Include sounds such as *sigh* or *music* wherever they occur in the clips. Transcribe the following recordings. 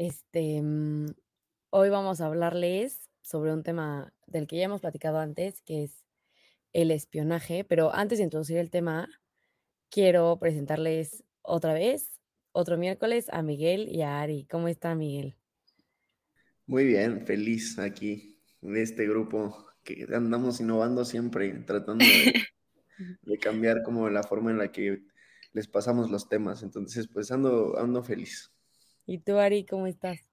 Este, mm, hoy vamos a hablarles sobre un tema del que ya hemos platicado antes, que es el espionaje, pero antes de introducir el tema, quiero presentarles otra vez, otro miércoles, a Miguel y a Ari. ¿Cómo está Miguel? Muy bien, feliz aquí en este grupo que andamos innovando siempre, tratando de, *laughs* de cambiar como la forma en la que les pasamos los temas. Entonces, pues ando, ando feliz. ¿Y tú, Ari, cómo estás?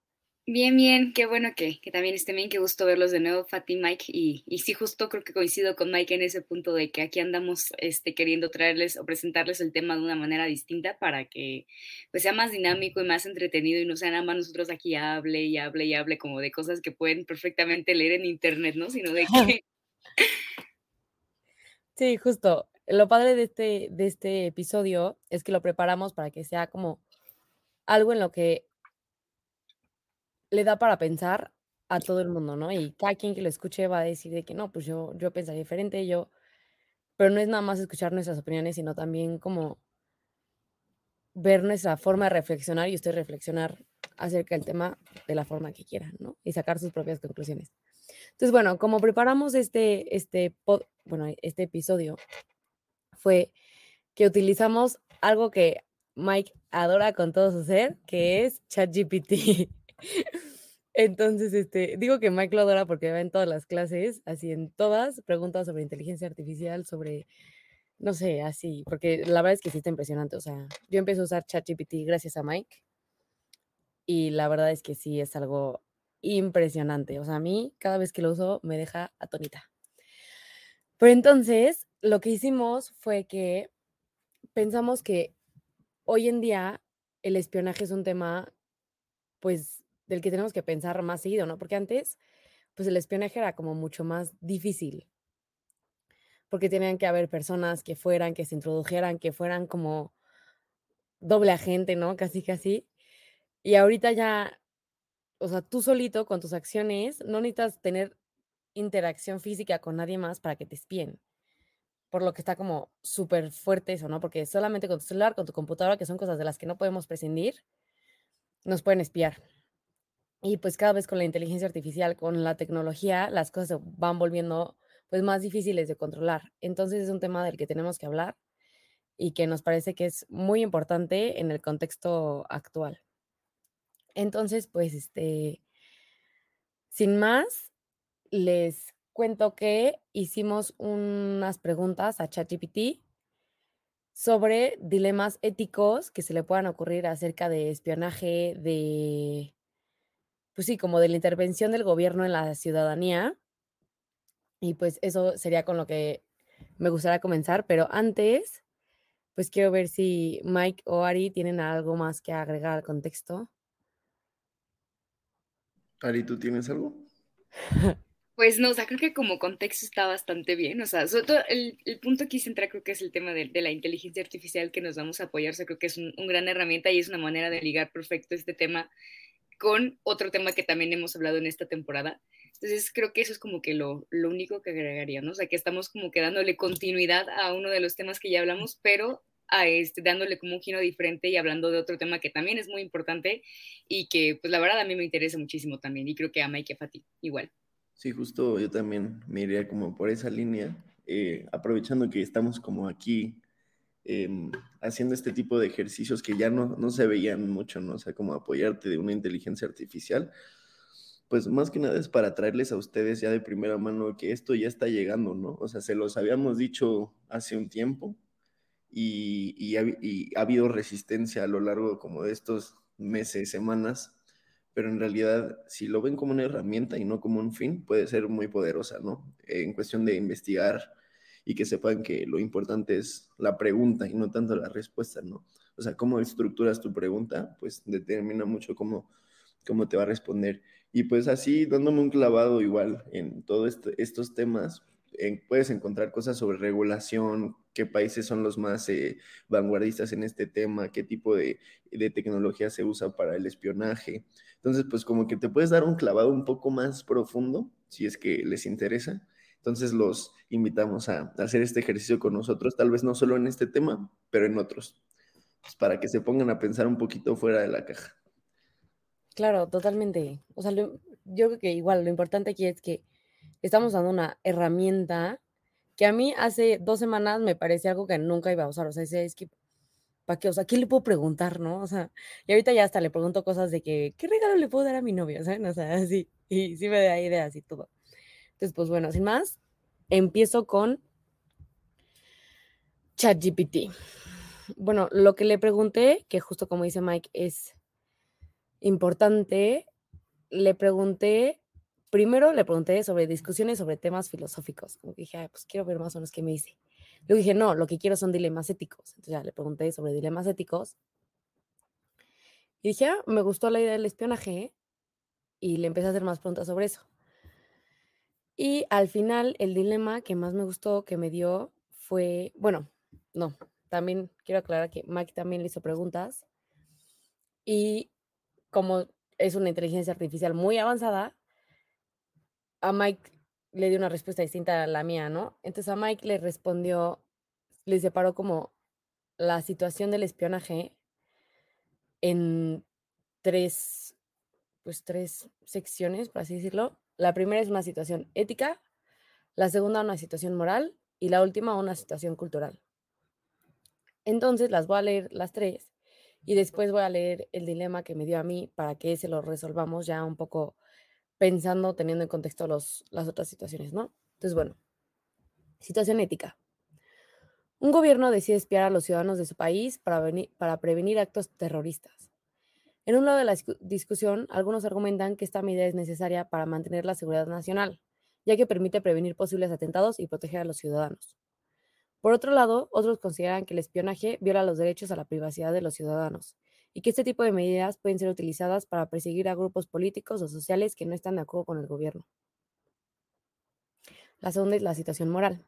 Bien, bien, qué bueno que, que también estén bien, qué gusto verlos de nuevo, Fati, Mike, y, y sí, justo creo que coincido con Mike en ese punto de que aquí andamos este, queriendo traerles o presentarles el tema de una manera distinta para que pues sea más dinámico y más entretenido y no sea nada más nosotros aquí hable y hable y hable como de cosas que pueden perfectamente leer en internet, ¿no? Sino de que... *laughs* Sí, justo. Lo padre de este, de este episodio es que lo preparamos para que sea como algo en lo que le da para pensar a todo el mundo, ¿no? Y cada quien que lo escuche va a decir de que no, pues yo, yo pensaría diferente, yo, pero no es nada más escuchar nuestras opiniones, sino también como ver nuestra forma de reflexionar y usted reflexionar acerca del tema de la forma que quieran, ¿no? Y sacar sus propias conclusiones. Entonces, bueno, como preparamos este, este, bueno, este episodio, fue que utilizamos algo que Mike adora con todo su ser, que es ChatGPT. *laughs* Entonces, este, digo que Mike lo adora porque va en todas las clases, así en todas, preguntas sobre inteligencia artificial, sobre, no sé, así, porque la verdad es que sí está impresionante. O sea, yo empecé a usar ChatGPT gracias a Mike y la verdad es que sí es algo impresionante. O sea, a mí cada vez que lo uso me deja atónita. Pero entonces, lo que hicimos fue que pensamos que hoy en día el espionaje es un tema, pues, del que tenemos que pensar más seguido, ¿no? Porque antes, pues el espionaje era como mucho más difícil, porque tenían que haber personas que fueran, que se introdujeran, que fueran como doble agente, ¿no? Casi, casi. Y ahorita ya, o sea, tú solito con tus acciones, no necesitas tener interacción física con nadie más para que te espíen. Por lo que está como súper fuerte eso, ¿no? Porque solamente con tu celular, con tu computadora, que son cosas de las que no podemos prescindir, nos pueden espiar. Y pues cada vez con la inteligencia artificial, con la tecnología, las cosas se van volviendo pues más difíciles de controlar. Entonces es un tema del que tenemos que hablar y que nos parece que es muy importante en el contexto actual. Entonces, pues este, sin más, les cuento que hicimos unas preguntas a ChatGPT sobre dilemas éticos que se le puedan ocurrir acerca de espionaje, de, pues sí, como de la intervención del gobierno en la ciudadanía. Y pues eso sería con lo que me gustaría comenzar, pero antes, pues quiero ver si Mike o Ari tienen algo más que agregar al contexto. Ari, ¿tú tienes algo? *laughs* Pues no, o sea, creo que como contexto está bastante bien, o sea, sobre todo el, el punto aquí central creo que es el tema de, de, la inteligencia artificial que nos vamos a apoyar, o sea, creo que es un, un, gran herramienta y es una manera de ligar perfecto este tema con otro tema que también hemos hablado en esta temporada. Entonces creo que eso es como que lo, lo único que agregaría, ¿no? O sea, que estamos como que dándole continuidad a uno de los temas que ya hablamos, pero a este, dándole como un giro diferente y hablando de otro tema que también es muy importante y que pues la verdad a mí me interesa muchísimo también y creo que a Mike y a Fati igual. Sí, justo yo también me iría como por esa línea, eh, aprovechando que estamos como aquí em, haciendo este tipo de ejercicios que ya no, no se veían mucho, ¿no? O sea, como apoyarte de una inteligencia artificial, pues más que nada es para traerles a ustedes ya de primera mano que esto ya está llegando, ¿no? O sea, se los habíamos dicho hace un tiempo y, ha, y ha habido resistencia a lo largo como de estos meses, semanas, pero en realidad si lo ven como una herramienta y no como un fin, puede ser muy poderosa, ¿no? En cuestión de investigar y que sepan que lo importante es la pregunta y no tanto la respuesta, ¿no? O sea, cómo estructuras tu pregunta, pues determina mucho cómo, cómo te va a responder. Y pues así, dándome un clavado igual en todos este, estos temas, puedes encontrar cosas sobre regulación, qué países son los más eh, vanguardistas en este tema, qué tipo de, de, tecnología se usa para el espionaje. Entonces, pues como que te puedes dar un clavado un poco más profundo, si es que les interesa. Entonces los invitamos a, hacer este ejercicio con nosotros, tal vez no solo en este tema, pero en otros, pues para que se pongan a pensar un poquito fuera de la caja. Claro, totalmente. O sea, yo creo que igual lo importante aquí es que estamos dando una herramienta que a mí hace dos semanas me parecía algo que nunca iba a usar. O sea, es que, ¿para qué? O sea, ¿qué le puedo preguntar, no? O sea, y ahorita ya hasta le pregunto cosas de que, ¿qué regalo le puedo dar a mi novio? ¿Saben? O sea, *laughs* así, y sí me da ideas y todo. Entonces, pues bueno, sin más, empiezo con ChatGPT. Bueno, lo que le pregunté, que justo como dice Mike, es importante, le pregunté primero le pregunté sobre discusiones sobre temas filosóficos. Como que dije, pues quiero ver más o menos qué me dice. Luego dije, no, lo que quiero son dilemas éticos. Entonces ya le pregunté sobre dilemas éticos. Y dije, ah, me gustó la idea del espionaje. Y le empecé a hacer más preguntas sobre eso. Y al final, el dilema que más me gustó que me dio fue, bueno, no, también quiero aclarar que Mike también le hizo preguntas. Y como es una inteligencia artificial muy avanzada, a Mike le dio una respuesta distinta a la mía, ¿no? Entonces a Mike le respondió, le separó como la situación del espionaje en tres, pues tres secciones, por así decirlo. La primera es una situación ética, la segunda una situación moral y la última una situación cultural. Entonces las voy a leer las tres y después voy a leer el dilema que me dio a mí para que se lo resolvamos ya un poco pensando, teniendo en contexto los, las otras situaciones, ¿no? Entonces, bueno, situación ética. Un gobierno decide espiar a los ciudadanos de su país para, para prevenir actos terroristas. En un lado de la discusión, algunos argumentan que esta medida es necesaria para mantener la seguridad nacional, ya que permite prevenir posibles atentados y proteger a los ciudadanos. Por otro lado, otros consideran que el espionaje viola los derechos a la privacidad de los ciudadanos y que este tipo de medidas pueden ser utilizadas para perseguir a grupos políticos o sociales que no están de acuerdo con el gobierno. La segunda es la situación moral.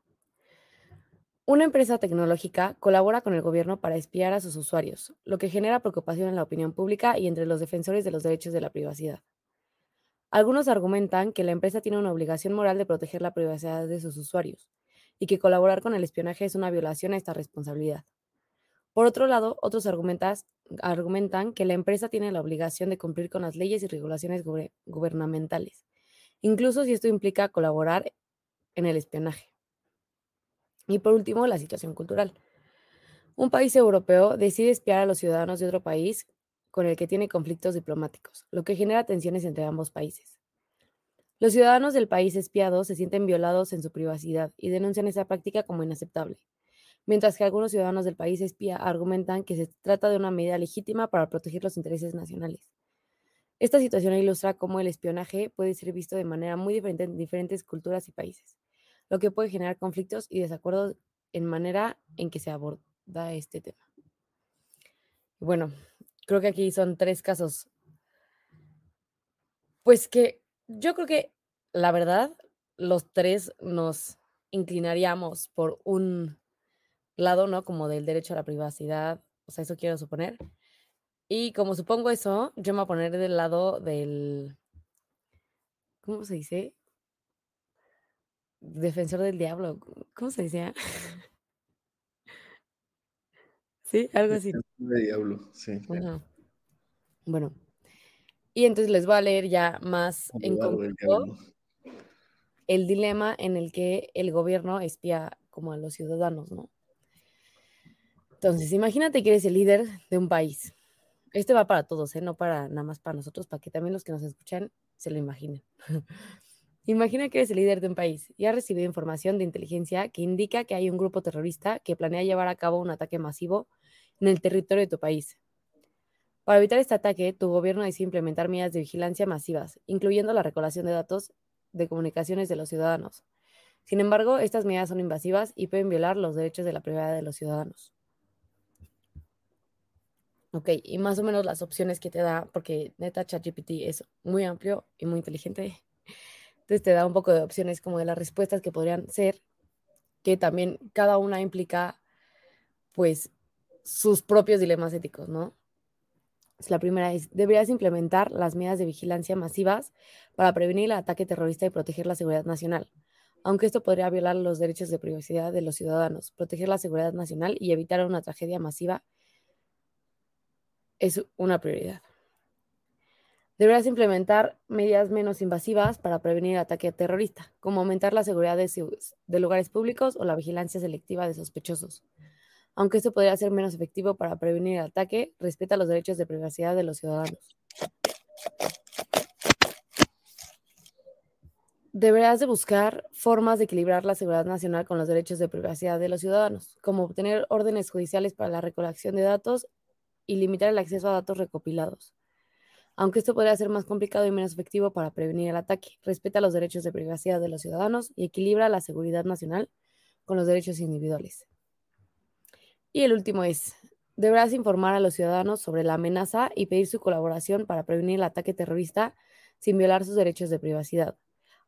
Una empresa tecnológica colabora con el gobierno para espiar a sus usuarios, lo que genera preocupación en la opinión pública y entre los defensores de los derechos de la privacidad. Algunos argumentan que la empresa tiene una obligación moral de proteger la privacidad de sus usuarios y que colaborar con el espionaje es una violación a esta responsabilidad. Por otro lado, otros argumentan que la empresa tiene la obligación de cumplir con las leyes y regulaciones gubernamentales, incluso si esto implica colaborar en el espionaje. Y por último, la situación cultural. Un país europeo decide espiar a los ciudadanos de otro país con el que tiene conflictos diplomáticos, lo que genera tensiones entre ambos países. Los ciudadanos del país espiado se sienten violados en su privacidad y denuncian esa práctica como inaceptable mientras que algunos ciudadanos del país espía argumentan que se trata de una medida legítima para proteger los intereses nacionales. Esta situación ilustra cómo el espionaje puede ser visto de manera muy diferente en diferentes culturas y países, lo que puede generar conflictos y desacuerdos en manera en que se aborda este tema. Bueno, creo que aquí son tres casos. Pues que yo creo que la verdad, los tres nos inclinaríamos por un lado, ¿no? Como del derecho a la privacidad, o sea, eso quiero suponer. Y como supongo eso, yo me voy a poner del lado del, ¿cómo se dice? Defensor del diablo, ¿cómo se dice? *laughs* sí, algo así. Del diablo, sí. Bueno, y entonces les voy a leer ya más en concreto el dilema en el que el gobierno espía como a los ciudadanos, ¿no? Entonces, imagínate que eres el líder de un país. Este va para todos, ¿eh? no para nada más para nosotros, para que también los que nos escuchan se lo imaginen. *laughs* Imagina que eres el líder de un país y has recibido información de inteligencia que indica que hay un grupo terrorista que planea llevar a cabo un ataque masivo en el territorio de tu país. Para evitar este ataque, tu gobierno decide implementar medidas de vigilancia masivas, incluyendo la recolección de datos de comunicaciones de los ciudadanos. Sin embargo, estas medidas son invasivas y pueden violar los derechos de la privacidad de los ciudadanos. Ok, y más o menos las opciones que te da, porque neta ChatGPT es muy amplio y muy inteligente. Entonces te da un poco de opciones como de las respuestas que podrían ser, que también cada una implica pues sus propios dilemas éticos, ¿no? La primera es, deberías implementar las medidas de vigilancia masivas para prevenir el ataque terrorista y proteger la seguridad nacional, aunque esto podría violar los derechos de privacidad de los ciudadanos, proteger la seguridad nacional y evitar una tragedia masiva es una prioridad. Deberás implementar medidas menos invasivas para prevenir el ataque terrorista, como aumentar la seguridad de, lugares públicos o la vigilancia selectiva de sospechosos. Aunque esto podría ser menos efectivo para prevenir el ataque, respeta los derechos de privacidad de los ciudadanos. Deberás de buscar formas de equilibrar la seguridad nacional con los derechos de privacidad de los ciudadanos, como obtener órdenes judiciales para la recolección de datos y limitar el acceso a datos recopilados. Aunque esto podría ser más complicado y menos efectivo para prevenir el ataque, respeta los derechos de privacidad de los ciudadanos y equilibra la seguridad nacional con los derechos individuales. Y el último es, deberás informar a los ciudadanos sobre la amenaza y pedir su colaboración para prevenir el ataque terrorista sin violar sus derechos de privacidad.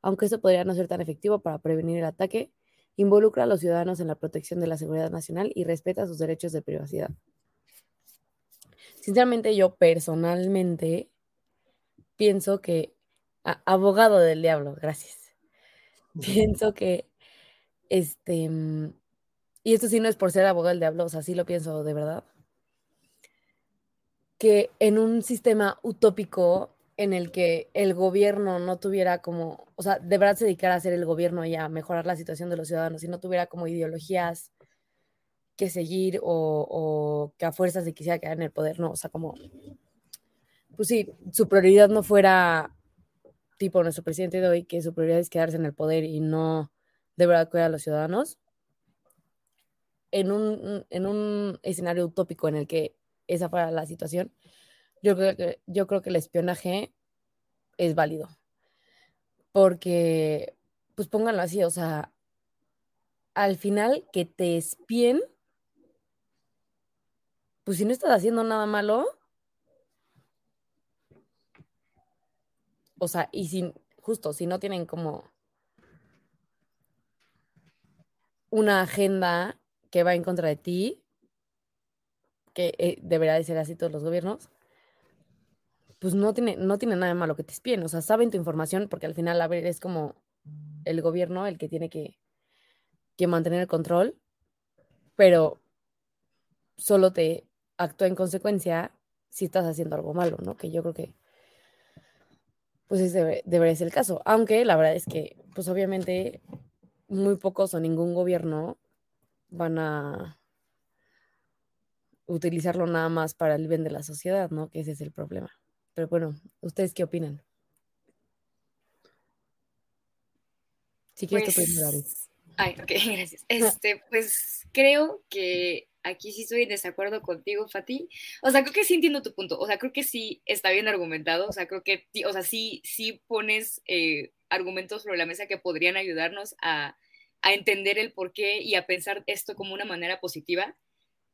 Aunque esto podría no ser tan efectivo para prevenir el ataque, involucra a los ciudadanos en la protección de la seguridad nacional y respeta sus derechos de privacidad. Sinceramente, yo personalmente pienso que, abogado del diablo, gracias. Pienso que, este, y esto sí no es por ser abogado del diablo, o sea, sí lo pienso de verdad, que en un sistema utópico en el que el gobierno no tuviera como, o sea, de verdad se dedicara a ser el gobierno y a mejorar la situación de los ciudadanos y no tuviera como ideologías que seguir o, que a fuerzas se quisiera quedar en el poder, no, o sea, como, pues sí, su prioridad no fuera tipo nuestro presidente de hoy, que su prioridad es quedarse en el poder y no de verdad cuidar a los ciudadanos, en un, en un escenario utópico en el que esa fuera la situación, yo creo que, yo creo que el espionaje es válido. Porque, pues pónganlo así, o sea, al final que te espien, pues si no estás haciendo nada malo, o sea, y sin, justo, si no tienen como una agenda que va en contra de ti, que eh, deberá de ser así todos los gobiernos, pues no tiene, no tiene nada malo que te espien, o sea, saben tu información porque al final, a ver, es como el gobierno el que tiene que, que mantener el control, pero solo te actúa en consecuencia si estás haciendo algo malo, ¿no? Que yo creo que pues ese debería ser el caso, aunque la verdad es que pues obviamente muy pocos o ningún gobierno van a utilizarlo nada más para el bien de la sociedad, ¿no? Que ese es el problema. Pero bueno, ¿ustedes qué opinan? Si quieres pues... Ay, ok, *laughs* gracias. Este, pues creo que aquí sí estoy en desacuerdo contigo, Fati. O sea, creo que sí entiendo tu punto. O sea, creo que sí está bien argumentado. O sea, creo que, o sea, sí, sí pones eh, argumentos sobre la mesa que podrían ayudarnos a, a entender el por qué y a pensar esto como una manera positiva.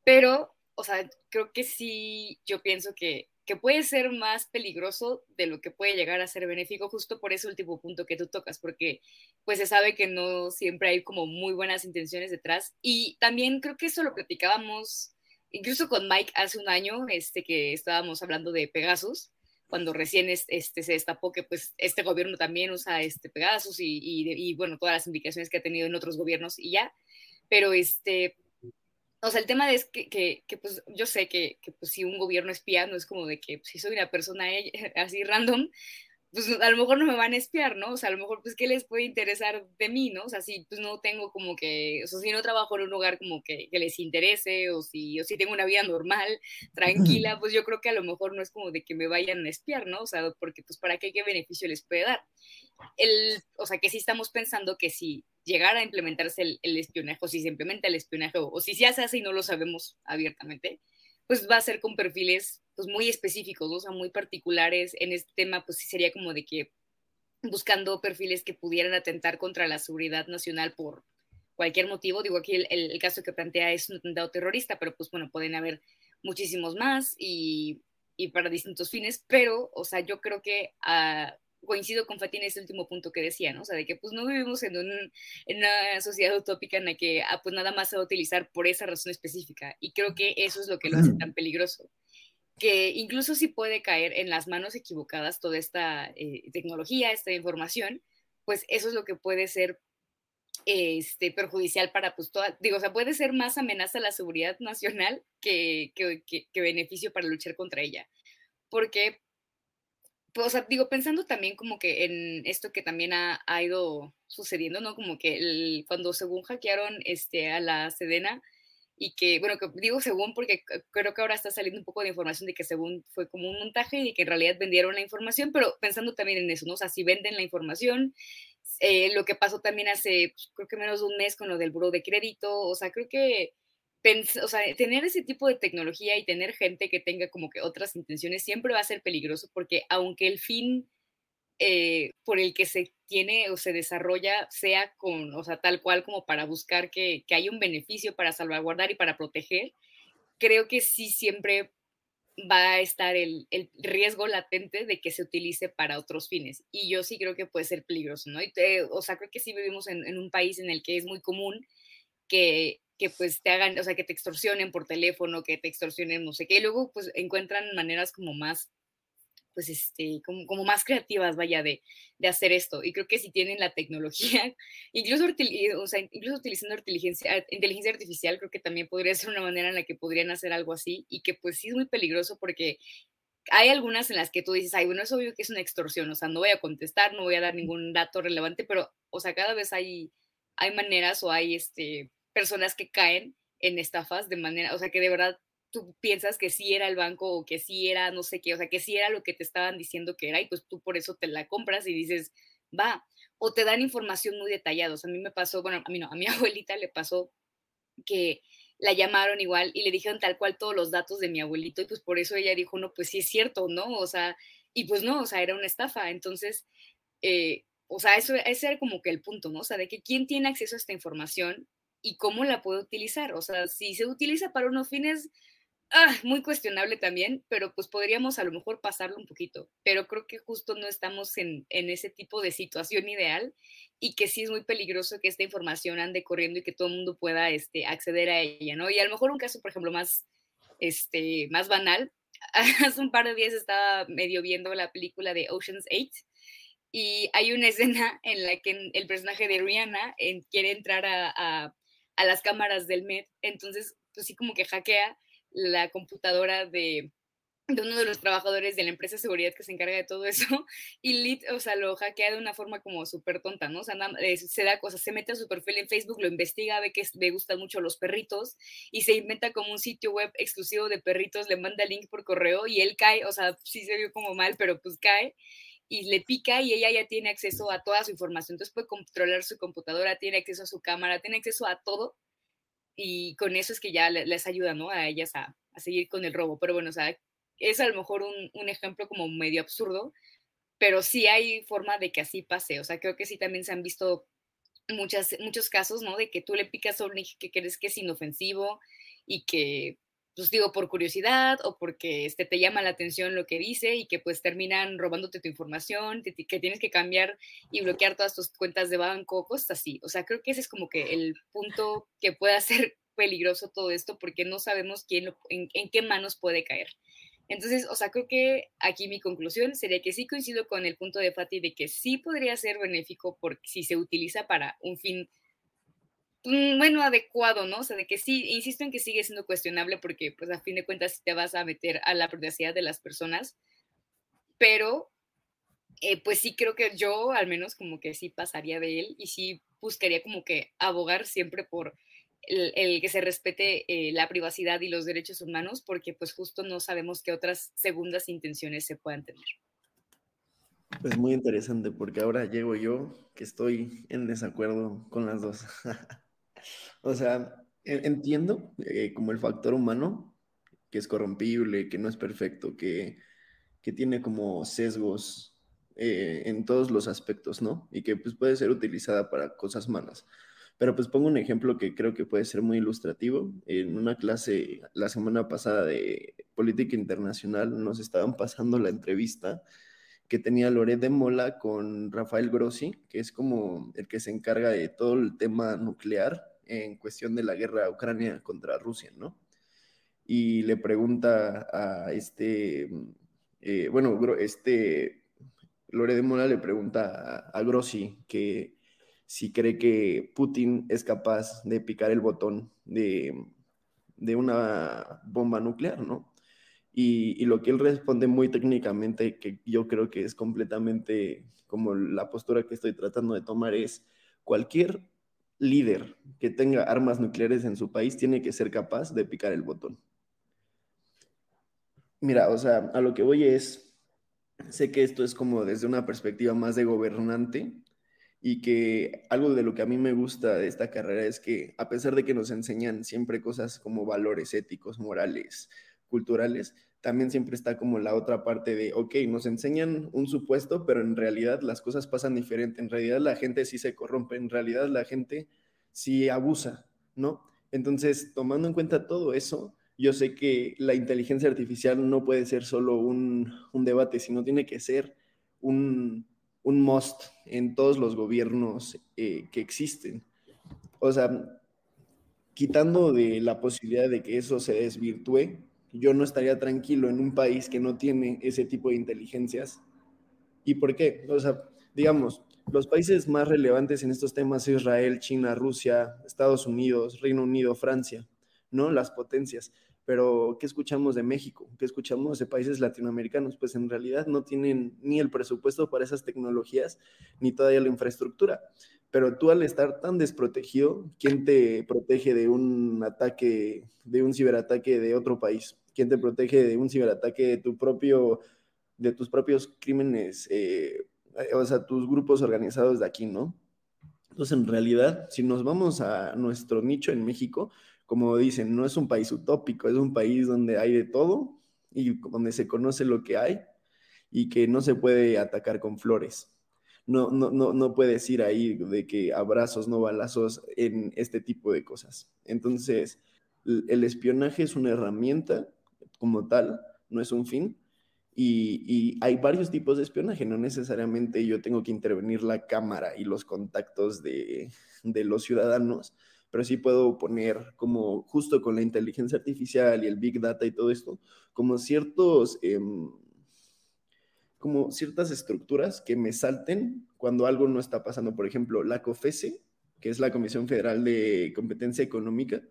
Pero, o sea, creo que sí, yo pienso que que puede ser más peligroso de lo que puede llegar a ser benéfico justo por ese último punto que tú tocas, porque pues se sabe que no siempre hay como muy buenas intenciones detrás. Y también creo que eso lo platicábamos incluso con Mike hace un año, este que estábamos hablando de Pegasus, cuando recién este, se destapó que pues este gobierno también usa este Pegasus y, y, y bueno, todas las indicaciones que ha tenido en otros gobiernos y ya, pero este, o sea, el tema es que, que, que pues yo sé que, que, pues si un gobierno espía no es como de que pues, si soy una persona *laughs* así random, pues a lo mejor no me van a espiar, ¿no? O sea, a lo mejor, pues, ¿qué les puede interesar de mí, ¿no? O sea, si pues no tengo como que, o sea, si no trabajo en un lugar como que, que les interese, o si, o si tengo una vida normal, tranquila, pues yo creo que a lo mejor no es como de que me vayan a espiar, ¿no? O sea, porque pues para qué, qué beneficio les puede dar. El, o sea, que sí estamos pensando que si llegara a implementarse el, el espionaje, o si se implementa el espionaje, o, o si ya se hace y no lo sabemos abiertamente, pues va a ser con perfiles pues muy específicos, o sea, muy particulares. En este tema, pues sí sería como de que buscando perfiles que pudieran atentar contra la seguridad nacional por cualquier motivo. Digo, aquí el, el, caso que plantea es un atentado terrorista, pero pues bueno, pueden haber muchísimos más y, y para distintos fines, pero, o sea, yo creo que uh, coincido con Fatina en ese último punto que decía, ¿no? O sea, de que pues no vivimos en, un, en una sociedad utópica en la que ah, pues nada más se va a utilizar por esa razón específica y creo que eso es lo que lo hace tan peligroso que incluso si puede caer en las manos equivocadas toda esta eh, tecnología, esta información, pues eso es lo que puede ser este, perjudicial para pues toda, digo, o sea, puede ser más amenaza a la seguridad *laughs* nacional que, que, que, que beneficio para luchar contra ella. Porque, pues, o sea, digo, pensando también como que en esto que también ha, ha ido sucediendo, ¿no? Como que el, cuando según hackearon este, a la Sedena, y que, bueno, que digo según porque creo que ahora está saliendo un poco de información de que según fue como un montaje y que en realidad vendieron la información, pero pensando también en eso, ¿no? O sea, si venden la información, eh, lo que pasó también hace, pues, creo que menos de un mes con lo del buro de crédito, o sea, creo que, o sea, tener ese tipo de tecnología y tener gente que tenga como que otras intenciones siempre va a ser peligroso porque aunque el fin eh, por el que se tiene o se desarrolla sea con, o sea, tal cual como para buscar que, que haya un beneficio para salvaguardar y para proteger, creo que sí siempre va a estar el, el, riesgo latente de que se utilice para otros fines. Y yo sí creo que puede ser peligroso, ¿no? Te, o sea, creo que sí vivimos en, en, un país en el que es muy común que, que pues te hagan, o sea, que te extorsionen por teléfono, que te extorsionen no sé qué, y luego pues encuentran maneras como más pues, este, como, como más creativas, vaya, de, de, hacer esto. Y creo que si tienen la tecnología, *laughs* incluso, o sea, incluso utilizando inteligencia, inteligencia artificial, creo que también podría ser una manera en la que podrían hacer algo así y que pues sí es muy peligroso porque hay algunas en las que tú dices, ay, bueno, es obvio que es una extorsión, o sea, no voy a contestar, no voy a dar ningún dato relevante, pero, o sea, cada vez hay, hay maneras o hay este, personas que caen en estafas de manera, o sea, que de verdad tú piensas que sí era el banco o que sí era no sé qué, o sea, que sí era lo que te estaban diciendo que era y pues tú por eso te la compras y dices, va, o te dan información muy detallada. O sea, a mí me pasó, bueno, a mí no, a mi *laughs* abuelita le pasó que la llamaron igual y le dijeron tal cual todos los datos de mi abuelito y pues por eso ella dijo, no, pues sí es cierto, ¿no? O sea, y pues no, o sea, era una estafa. Entonces, eh, o sea, eso, ese era como que el punto, ¿no? O sea, de que quién tiene acceso a esta información y cómo la puede utilizar. O sea, si se utiliza para unos fines ah, muy cuestionable también, pero pues podríamos a lo mejor pasarlo un poquito, pero creo que justo no estamos en, en, ese tipo de situación ideal y que sí es muy peligroso que esta información ande corriendo y que todo el mundo pueda este, acceder a ella, ¿no? Y a lo mejor un caso, por ejemplo, más, este, más banal, *laughs* hace un par de días estaba medio viendo la película de Ocean's 8 y hay una escena en la que el personaje de Rihanna quiere entrar a, a, a las cámaras del Met, entonces pues sí como que hackea la computadora de, uno de los trabajadores de la empresa de seguridad que se encarga de todo eso *laughs* y Lit, o sea, lo hackea de una forma como súper tonta, ¿no? O sea, se da cosas, se mete a su perfil en Facebook, lo investiga, ve que le gustan mucho los perritos y se inventa como un sitio web exclusivo de perritos, le manda link por correo y él cae, o sea, sí se vio como mal, pero pues cae y le pica y ella ya tiene acceso a toda su información, entonces puede controlar su computadora, tiene acceso a su cámara, tiene acceso a todo y con eso es que ya les ayuda, ¿no? A ellas a, a seguir con el robo. Pero bueno, o sea, es a lo mejor un, un, ejemplo como medio absurdo, pero sí hay forma de que así pase. O sea, creo que sí también se han visto muchas, muchos casos, ¿no? De que tú le picas a un que crees que es inofensivo y que pues digo, por curiosidad o porque este, te llama la atención lo que dice y que pues terminan robándote tu información, que, que tienes que cambiar y bloquear todas tus cuentas de banco, cosas así. O sea, creo que ese es como que el punto que puede ser *laughs* peligroso todo esto porque no sabemos quién, en, en qué manos puede caer. Entonces, o sea, creo que aquí mi conclusión sería que sí coincido con el punto de Fati de que sí podría ser benéfico porque si se utiliza para un fin bueno, adecuado, ¿no? O sea, de que sí, insisto en que sigue siendo cuestionable porque, pues, a fin de cuentas, te vas a meter a la privacidad de las personas, pero eh, pues sí creo que yo al menos como que sí pasaría de él y sí buscaría como que abogar siempre por el, que se respete eh, la privacidad y los derechos humanos, porque pues justo no sabemos qué otras segundas intenciones se puedan tener. Pues muy interesante, porque ahora llego yo que estoy en desacuerdo con las dos. *laughs* o sea, entiendo eh, como el factor humano, que es corrompible, que no es perfecto, que, que tiene como sesgos eh, en todos los aspectos, ¿no? Y que pues puede ser utilizada para cosas malas. Pero pues pongo un ejemplo que creo que puede ser muy ilustrativo. En una clase la semana pasada de política internacional nos estaban pasando la entrevista que tenía Loret de Mola con Rafael Grossi, que es como el que se encarga de todo el tema nuclear en cuestión de la guerra Ucrania contra Rusia, ¿no? Y le pregunta a este, eh, bueno, este, Loret de Mola le pregunta a, a Grossi que si cree que Putin es capaz de picar el botón de, una bomba nuclear, ¿no? Y, lo que él responde muy técnicamente, que yo creo que es completamente como la postura que estoy tratando de tomar, es cualquier líder que tenga armas nucleares en su país tiene que ser capaz de picar el botón. Mira, o sea, a lo que voy es, sé que esto es como desde una perspectiva más de gobernante, y que algo de lo que a mí me gusta de esta carrera es que a pesar de que nos enseñan siempre cosas como valores éticos, morales, culturales, también siempre está como la otra parte de, ok, nos enseñan un supuesto, pero en realidad las cosas pasan diferente, en realidad la gente sí se corrompe, en realidad la gente sí abusa, ¿no? Entonces, tomando en cuenta todo eso, yo sé que la inteligencia artificial no puede ser solo un, un debate, sino tiene que ser un, un must en todos los gobiernos eh, que existen. O sea, quitando de la posibilidad de que eso se desvirtúe, yo no estaría tranquilo en un país que no tiene ese tipo de inteligencias. ¿Y por qué? O sea, digamos, los países más relevantes en estos temas Israel, China, Rusia, Estados Unidos, Reino Unido, Francia, ¿no? Las potencias pero ¿qué escuchamos de México? ¿Qué escuchamos de países latinoamericanos? Pues en realidad no tienen ni el presupuesto para esas tecnologías, ni todavía la infraestructura. Pero tú al estar tan desprotegido, ¿quién te protege de un ataque, de un ciberataque de otro país? ¿Quién te protege de un ciberataque de tu propio, de tus propios crímenes, eh, o sea, tus grupos organizados de aquí, ¿no? Entonces, en realidad, si nos vamos a nuestro nicho en México, como dicen, no es un país utópico, es un país donde hay de todo y donde se conoce lo que hay y que no se puede atacar con flores. No, no, no, no puedes ir ahí de que abrazos, no balazos en este tipo de cosas. Entonces, el espionaje es una herramienta como tal, no es un fin. Y, hay varios tipos de espionaje, no necesariamente yo tengo que intervenir la cámara y los contactos de, de los ciudadanos pero sí puedo poner como justo con la inteligencia artificial y el big data y todo esto, como ciertos, em, como ciertas estructuras que me salten cuando algo no está pasando. Por ejemplo, la COFESE, que es la Comisión Federal de Competencia Económica,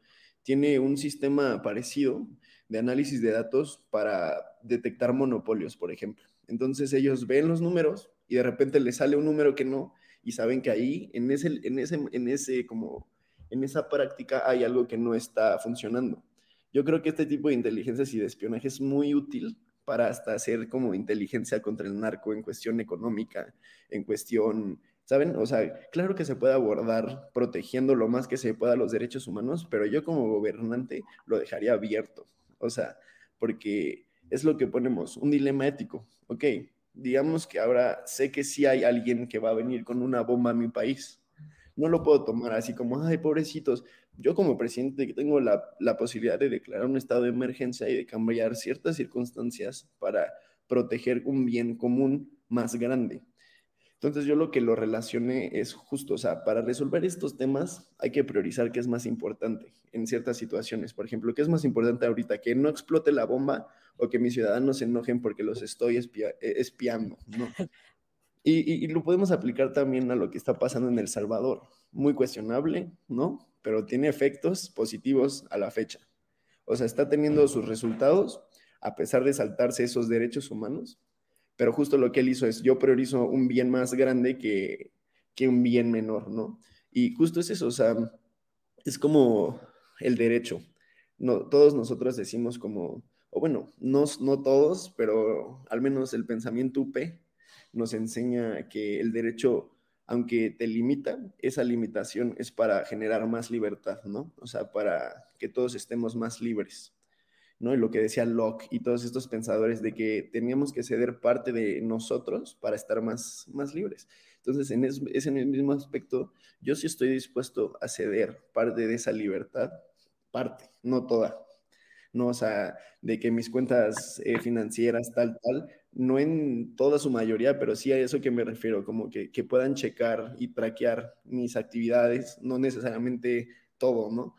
tiene un sistema parecido de análisis de datos para detectar monopolios, por ejemplo. Entonces ellos ven los números y de repente les sale un número que no y saben que ahí en ese, en ese, en ese como en esa práctica hay algo que no está funcionando. Yo creo que este tipo de inteligencias y de espionaje es muy útil para hasta hacer como inteligencia contra el narco en cuestión económica, en cuestión, ¿saben? O sea, claro que se puede abordar protegiendo lo más que se pueda los derechos humanos, pero yo como gobernante lo dejaría abierto. O sea, porque es lo que ponemos, un dilema ético. Ok, digamos que ahora sé que sí hay alguien que va a venir con una bomba a mi país no lo puedo tomar así como, ay, pobrecitos. Yo como presidente tengo la, la posibilidad de declarar un estado de emergencia y de cambiar ciertas circunstancias para proteger un bien común más grande. Entonces yo lo que lo relacioné es justo, o sea, para resolver estos temas hay que priorizar qué es más importante en ciertas situaciones. Por ejemplo, ¿qué es más importante ahorita? Que no explote la bomba o que mis ciudadanos se enojen porque los estoy eh, espiando, ¿no? *laughs* Y, lo podemos aplicar también a lo que está pasando en El Salvador. Muy cuestionable, ¿no? Pero tiene efectos positivos a la fecha. O sea, está teniendo sus resultados a pesar de saltarse esos derechos humanos, pero justo lo que él hizo es, yo priorizo un bien más grande que, que un bien menor, ¿no? Y justo es eso, o sea, es como el derecho. No, todos nosotros decimos como, o bueno, no, no todos, pero al menos el pensamiento UP nos enseña que el derecho, aunque te limita, esa limitación es para generar más libertad, ¿no? O sea, para que todos estemos más libres. ¿No? Y lo que decía Locke y todos estos pensadores de que teníamos que ceder parte de nosotros para estar más, más libres. Entonces, en, es, en mismo aspecto, yo sí estoy dispuesto a ceder parte de esa libertad, parte, no toda, ¿no? O sea, de que mis cuentas eh, financieras, tal, tal, no en toda su mayoría, pero sí a eso que me refiero, como que, que puedan checar y traquear mis actividades, no necesariamente todo, ¿no?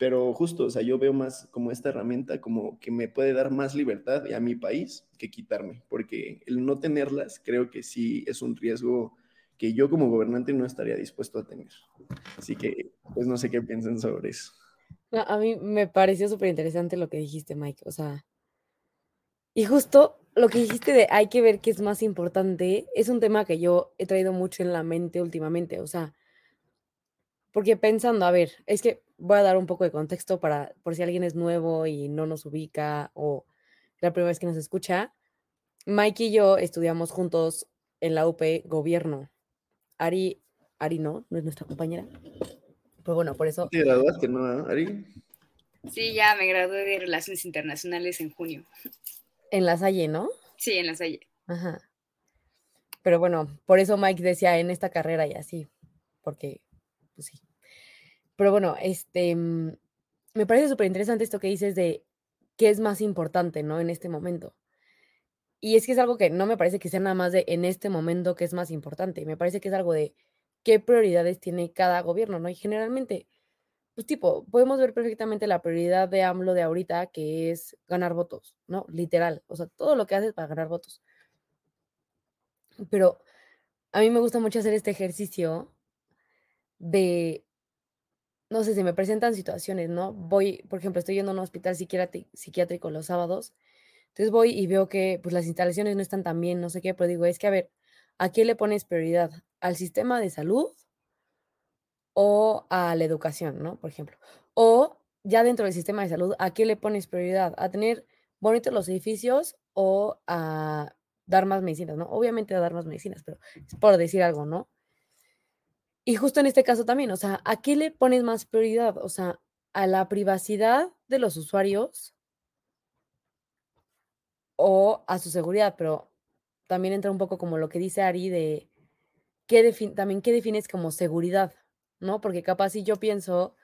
Pero justo, o sea, yo veo más como esta herramienta como que me puede dar más libertad a mi país que quitarme, porque el no tenerlas creo que sí es un riesgo que yo como gobernante no estaría dispuesto a tener. Así que, pues no sé qué piensan sobre eso. a mí me pareció súper interesante lo que dijiste, Mike. O sea, y justo lo que dijiste de hay que ver qué es más importante es un tema que yo he traído mucho en la mente últimamente. O sea, porque pensando, a ver, es que voy a dar un poco de contexto para, por si alguien es nuevo y no nos ubica o la primera vez que nos escucha. Mike y yo estudiamos juntos en la UP Gobierno. Ari, Ari no, no es nuestra compañera. Pero bueno, por eso. ¿Te graduaste, no, Ari? Sí, ya me gradué de Relaciones Internacionales en junio. En La Salle, ¿no? Sí, en La Salle. Ajá. Pero bueno, por eso Mike decía en esta carrera y así, porque, pues sí. Pero bueno, este, mm, me parece súper interesante esto que dices de qué es más importante, ¿no? En este momento. Y es que es algo que no me parece que sea nada más de en este momento que es más importante. Me parece que es algo de qué prioridades tiene cada gobierno, ¿no? Y generalmente, pues tipo, podemos ver perfectamente la prioridad de AMLO de ahorita, que es ganar votos, ¿no? Literal. O sea, todo lo que hace es para ganar votos. Pero a mí me gusta mucho hacer este ejercicio de no sé, se me presentan situaciones, ¿no? Voy, por ejemplo, estoy yendo a un hospital psiquiátrico los sábados, entonces voy y veo que pues las instalaciones no están tan bien, no sé qué, pero digo, es que a ver, ¿a qué le pones prioridad? ¿Al sistema de salud o a la educación, ¿no? Por ejemplo. O ya dentro del sistema de salud, ¿a qué le pones prioridad? ¿A tener bonitos los edificios o a dar más medicinas, ¿no? Obviamente a dar más medicinas, pero es por decir algo, ¿no? Y justo en este caso también, o sea, ¿a qué le pones más prioridad? O sea, ¿a la privacidad de los usuarios o a su seguridad? Pero también entra un poco como lo que dice Ari de qué también qué defines como seguridad, ¿no? Porque capaz si yo pienso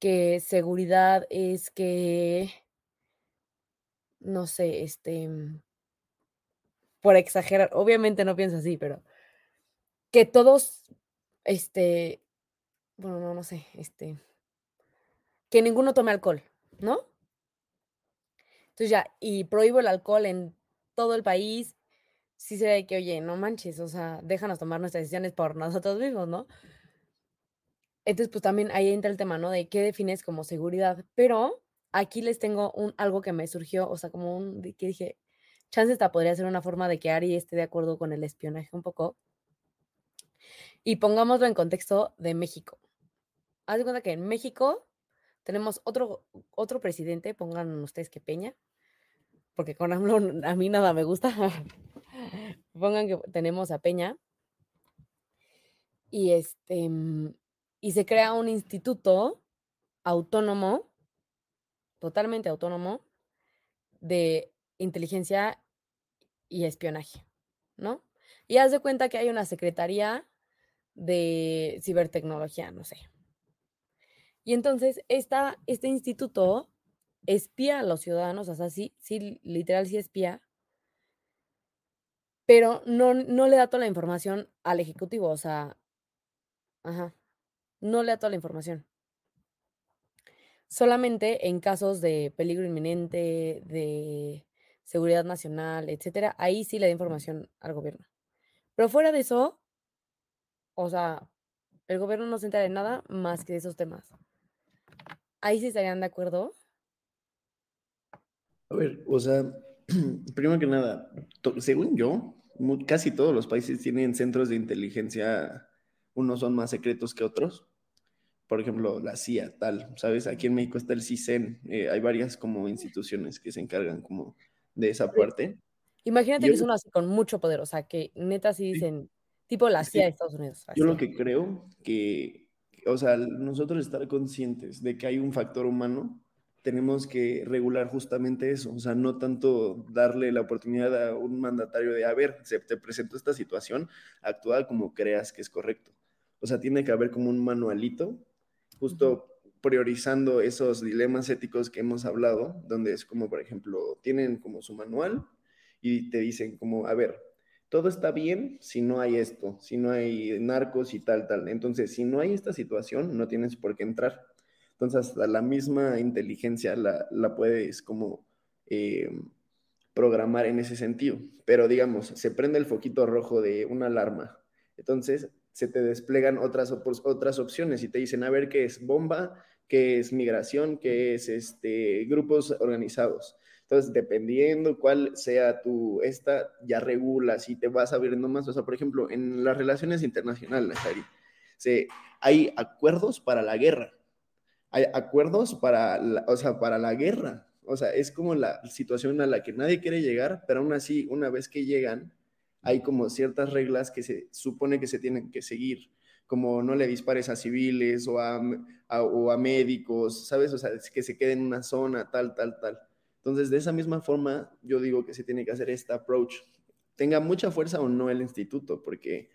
que seguridad es que, no sé, este, por exagerar, obviamente no pienso así, pero que todos este, bueno, no, no sé, este, que ninguno tome alcohol, ¿no? Entonces ya, y prohíbo el alcohol en todo el país, sí se ve que, oye, no manches, o sea, déjanos tomar nuestras decisiones por *laughs* nosotros mismos, ¿no? Entonces, pues también ahí entra el tema, ¿no? De qué defines como seguridad. Pero aquí les tengo un, algo que me surgió, o sea, como un, que dije, chance esta podría ser una forma de que Ari esté de acuerdo con el espionaje un poco. Y pongámoslo en contexto de México. Haz de cuenta que en México tenemos otro, otro presidente, pongan ustedes que Peña, porque con AMLO *laughs* a mí nada me gusta. *laughs* Pongan que tenemos a Peña. Y este mm, y se crea un instituto autónomo, totalmente autónomo, de inteligencia y espionaje, ¿no? Y haz de cuenta que hay una secretaría de cibertecnología, no sé. Y entonces esta, este instituto espía a los ciudadanos, o sea, sí, sí, literal sí espía, pero no, no le da toda la información al ejecutivo, o sea, ajá, no le da toda la información. Solamente en casos de peligro inminente, de seguridad nacional, etcétera, ahí sí le da información al gobierno. Pero fuera de eso, o sea, el gobierno no se entera de nada más que de esos temas. Ahí sí estarían de acuerdo. A ver, o sea, *clears throat* primero que nada, según yo, casi todos los países tienen centros de inteligencia, unos son más secretos que otros. Por ejemplo, la CIA, tal, ¿sabes? Aquí en México está el CISEN, eh, hay varias como instituciones que se encargan como de esa parte. Imagínate que es uno así con mucho poder, o sea, que neta sí dicen, tipo la CIA de Estados Unidos. Yo lo que creo que, o sea, nosotros estar conscientes de que hay un factor humano tenemos que regular justamente eso, o sea, no tanto darle la oportunidad a un mandatario de, a ver, se te presentó esta situación, actúa como creas que es correcto. O sea, tiene que haber como un manualito, justo priorizando esos dilemas éticos que hemos hablado, donde es como, por ejemplo, tienen como su manual y te dicen como, a ver, todo está bien si no hay esto, si no hay narcos y tal, tal. Entonces, si no hay esta situación, no tienes por qué entrar. Entonces, la misma inteligencia la, puedes como eh, programar en ese sentido. Pero digamos, se prende el foquito rojo de una alarma. Entonces, se te desplegan otras, otras opciones y te dicen, a ver, ¿qué es bomba? ¿Qué es migración? ¿Qué es este, grupos organizados? Entonces, dependiendo cuál sea tu, esta, ya regulas y te vas abriendo más. O sea, por ejemplo, en las relaciones internacionales, se, hay acuerdos para la guerra hay acuerdos para la, o sea, para la guerra. O sea, es como la situación a la que nadie quiere llegar, pero aún así, una vez que llegan, hay como ciertas reglas que se supone que se tienen que seguir, como no le dispares a civiles o a, o a médicos, ¿sabes? O sea, que se quede en una zona, tal, tal, tal. Entonces, de esa misma forma, yo digo que se tiene que hacer esta approach. Tenga mucha fuerza o no el instituto, porque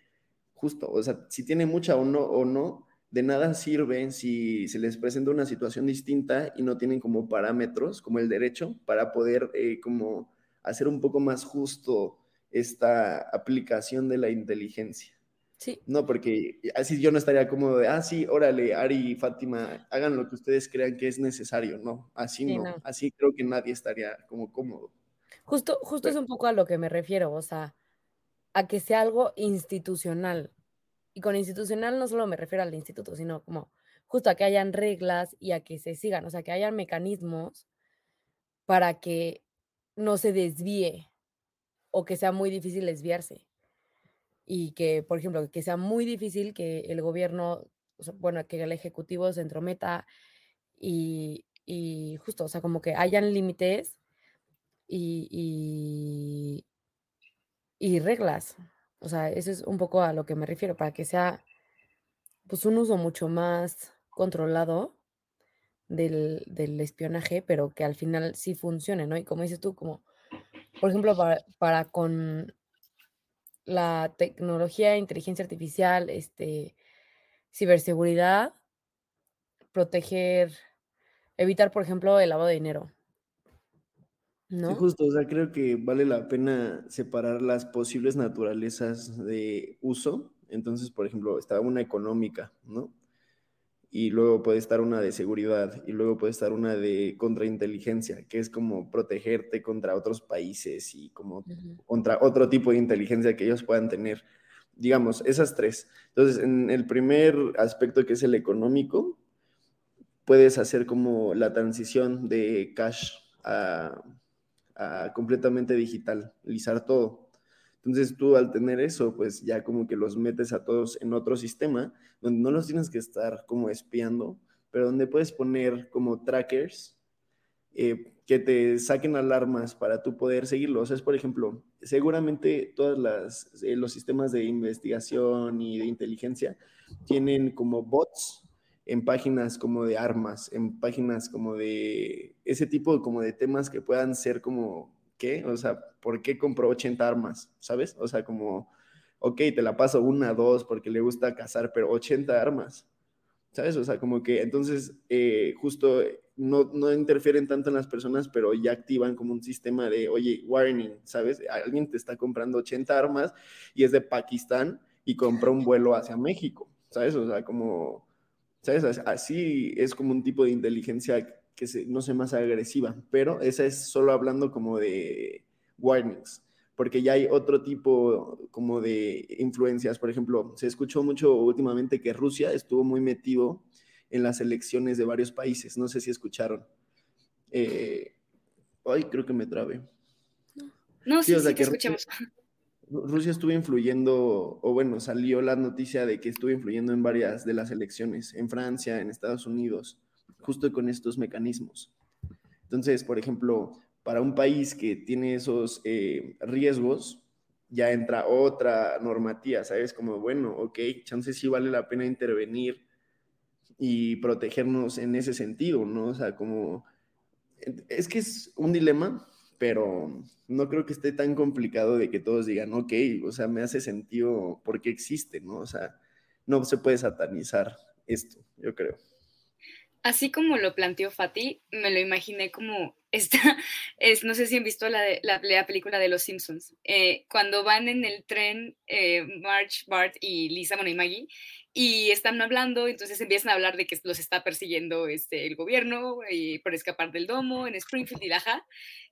justo, o sea, si tiene mucha o no, o no, de nada sirve si se les presenta una situación distinta y no tienen como parámetros, como el derecho, para poder eh, como hacer un poco más justo esta aplicación de la inteligencia. Sí. No, porque así yo no estaría cómodo de, ah, sí, órale, Ari y Fátima, hagan lo que ustedes crean que es necesario, no, así no. así creo que nadie estaría como cómodo. Justo, justo es un poco a lo que me refiero, o sea, a que sea algo institucional, y con institucional no solo me refiero al instituto, sino como justo a que hayan reglas y a que se sigan, o sea, que hayan mecanismos para que no se desvíe o que sea muy difícil desviarse. Y que, por ejemplo, que sea muy difícil que el gobierno, bueno, que el ejecutivo se entrometa y, y justo, o sea, como que hayan límites y, y, reglas. O sea, eso es un poco a lo que me refiero, para que sea pues un uso mucho más controlado del, espionaje, pero que al final sí funcione, ¿no? Y como dices tú, como, por ejemplo, para, para con la tecnología, inteligencia artificial, este, ciberseguridad, proteger, evitar, por ejemplo, el lavado de dinero. Sí, justo, o sea, creo que vale la pena separar las posibles naturalezas de uso. Entonces, por ejemplo, está una económica, ¿no? Y luego puede estar una de seguridad, y luego puede estar una de contrainteligencia, que es como protegerte contra otros países y como contra otro tipo de inteligencia que ellos puedan tener. Digamos, esas tres. Entonces, en el primer aspecto que es el económico, puedes hacer como la transición de cash a completamente digitalizar todo. Entonces tú al tener eso, pues ya como que los metes a todos en otro sistema donde no los tienes que estar como espiando, pero donde puedes poner como trackers eh, que te saquen alarmas para tú poder seguirlos. Es, por ejemplo, seguramente todos eh, los sistemas de investigación y de inteligencia tienen como bots en páginas como de armas, en páginas como de ese tipo como de temas que puedan ser como, ¿qué? O sea, ¿por qué compró 80 armas? ¿Sabes? O sea, como, ok, te la paso una, dos, porque le gusta cazar, pero 80 armas, ¿sabes? O sea, como que entonces eh, justo no, no interfieren tanto en las personas, pero ya activan como un sistema de, oye, warning, ¿sabes? Alguien te está comprando 80 armas y es de Pakistán y compró un vuelo hacia México, ¿sabes? O sea, como ¿Sabes? Así es como un tipo de inteligencia que se, no sé, más agresiva, pero esa es solo hablando como de warnings, porque ya hay otro tipo como de influencias. Por ejemplo, se escuchó mucho últimamente que Rusia estuvo muy metido en las elecciones de varios países. No sé si escucharon. Eh, ay, creo que me trabe. No, sí, sí, te escuchamos. Rusia estuvo influyendo, o bueno, salió la noticia de que estuvo influyendo en varias de las elecciones, en Francia, en Estados Unidos, justo con estos mecanismos. Entonces, por ejemplo, para un país que tiene esos eh, riesgos, ya entra otra normativa, ¿sabes? Como, bueno, ok, chances sí vale la pena intervenir y protegernos en ese sentido, ¿no? O sea, como, es que es un dilema, pero no creo que esté tan complicado de que todos digan, ok, o sea, me hace sentido porque existe, ¿no? O sea, no se puede satanizar esto, yo creo. Así como lo planteó Fati, me lo imaginé como esta, *laughs* es, no sé si han visto la, la, la película de Los Simpsons, eh, cuando van en el tren eh, Marge, Bart y Lisa, bueno, y Maggie, y están hablando, entonces empiezan a hablar de que los está persiguiendo este, el gobierno y por escapar del domo en Springfield y Laja,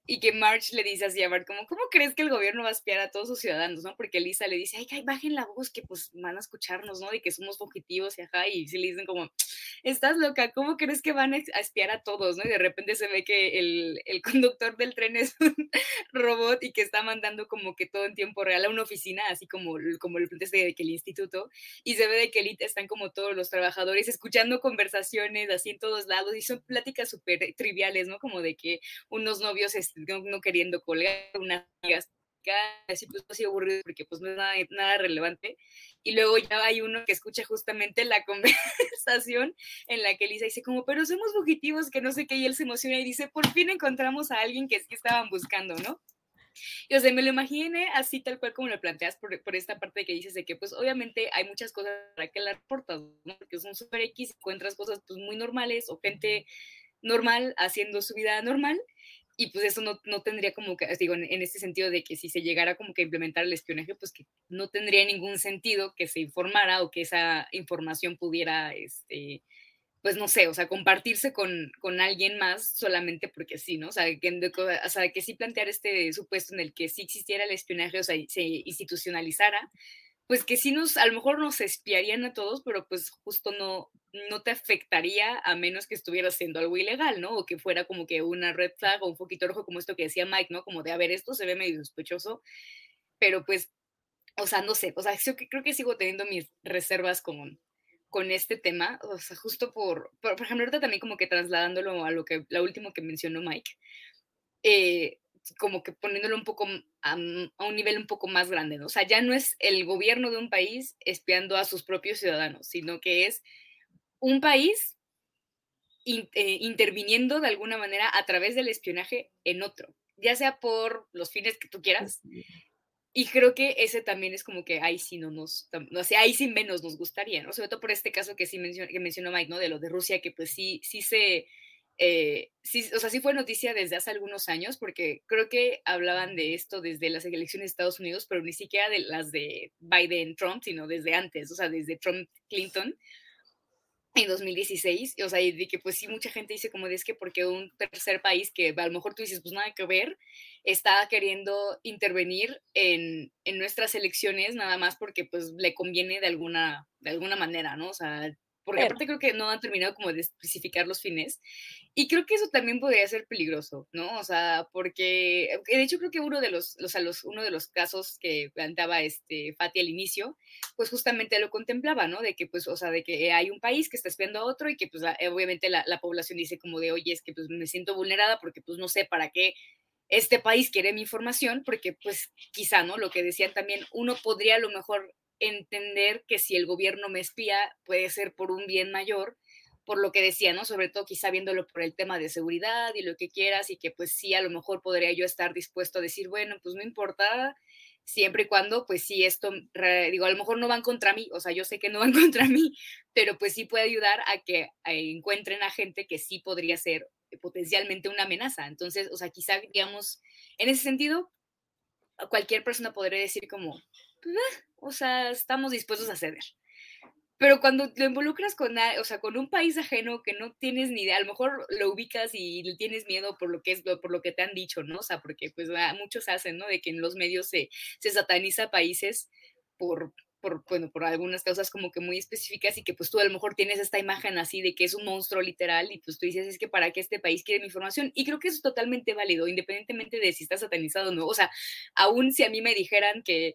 y que Marge le dice así a Bart, como, ¿cómo crees que el gobierno va a espiar a todos sus ciudadanos, no? Porque Lisa le dice, ay, bajen la voz, que pues van a escucharnos, ¿no? De que somos fugitivos y ajá, y si le dicen como, estás loca, ¿cómo crees que van a espiar a todos, no? Y de repente se ve que el, el *laughs* conductor del tren es un robot y que está mandando como que todo en tiempo real a una oficina, así como, como el de que el instituto, y se ve de que el están como todos los trabajadores escuchando conversaciones así en todos lados y son pláticas súper triviales, ¿no? Como de que unos novios no, queriendo colgar, unas amigas así pues así aburrido porque pues no es nada, nada, relevante. Y luego ya hay uno que escucha justamente la *laughs* conversación en la que Lisa dice como, pero somos fugitivos, que no sé qué, y él se emociona y dice, por fin encontramos a alguien que es que estaban buscando, ¿no? Y o sea, me lo imaginé así tal cual como lo planteas por, por, esta parte que dices de que pues obviamente hay muchas cosas para que las reportas, ¿no? Porque son súper X, encuentras cosas pues muy normales o gente normal haciendo su vida normal y pues eso no, no tendría como que, digo, en, este sentido de que si se llegara como que a implementar el espionaje, pues que no tendría ningún sentido que se informara o que esa información pudiera, este, pues no sé, o sea, compartirse con, con alguien más solamente porque sí, ¿no? O sea, que, o sea, que sí plantear este supuesto en el que sí existiera el espionaje, o sea, se institucionalizara, pues que sí nos, a lo mejor nos espiarían a todos, pero pues justo no, no te afectaría a menos que estuvieras haciendo algo ilegal, ¿no? O que fuera como que una red flag o un poquito rojo, como esto que decía Mike, ¿no? Como de, a ver, esto se ve medio sospechoso, pero pues, o sea, no sé, o sea, yo creo que sigo teniendo mis reservas con, con este tema, o sea, justo por, por, ejemplo, ahorita también como que trasladándolo a lo que, la última que mencionó Mike, eh, como que poniéndolo un poco a, un nivel un poco más grande, ¿no? O sea, ya no es el gobierno de un país espiando a sus propios ciudadanos, sino que es un país eh, interviniendo de alguna manera a través del espionaje en otro, ya sea por los fines que tú quieras, y creo que ese también es como que ahí sí no nos, no sé, ahí sí menos nos gustaría, ¿no? Sobre todo por este caso que sí mencionó, que mencionó Mike, ¿no? De lo de Rusia, que pues sí, sí se, eh, sí, o sea, sí fue noticia desde hace algunos años, porque creo que hablaban de esto desde las elecciones de Estados Unidos, pero ni siquiera de las de Biden-Trump, sino desde antes, o sea, desde Trump-Clinton, en 2016, o sea, y de que pues sí, mucha gente dice como de es que porque un tercer país que a lo mejor tú dices, pues nada que ver, está queriendo intervenir en, en nuestras elecciones nada más porque pues le conviene de alguna, de alguna manera, ¿no? O sea, porque aparte creo que no han terminado como de especificar los fines. Y creo que eso también podría ser peligroso, ¿no? O sea, porque de hecho creo que uno de los, los, los, uno de los casos que planteaba este Fati al inicio, pues justamente lo contemplaba, ¿no? De que pues, o sea, de que hay un país que está espiando a otro y que pues obviamente la, la población dice como de, oye, es que pues me siento vulnerada porque pues no sé para qué este país quiere mi información, porque pues quizá, ¿no? Lo que decían también, uno podría a lo mejor entender que si el gobierno me espía puede ser por un bien mayor, por lo que decía, ¿no? Sobre todo quizá viéndolo por el tema de seguridad y lo que quieras y que pues sí, a lo mejor podría yo estar dispuesto a decir, bueno, pues no importa, siempre y cuando, pues sí, esto, digo, a lo mejor no van contra mí, o sea, yo sé que no van *laughs* contra mí, pero pues sí puede ayudar a que encuentren a gente que sí podría ser potencialmente una amenaza. Entonces, o sea, quizá, digamos, en ese sentido, cualquier persona podría decir como, pues, ah, o sea, estamos dispuestos a ceder. Pero cuando lo involucras con, o sea, con un país ajeno que no tienes ni idea, a lo mejor lo ubicas y le tienes miedo por lo que es por lo que te han dicho, ¿no? O sea, porque pues muchos hacen, ¿no? De que en los medios se, se sataniza países por por, bueno, por algunas causas como que muy específicas y que pues tú a lo mejor tienes esta imagen así de que es un monstruo literal y pues tú dices, es que para qué este país quiere mi información. Y creo que eso es totalmente válido, independientemente de si está satanizado o no. O sea, aún si a mí me dijeran que,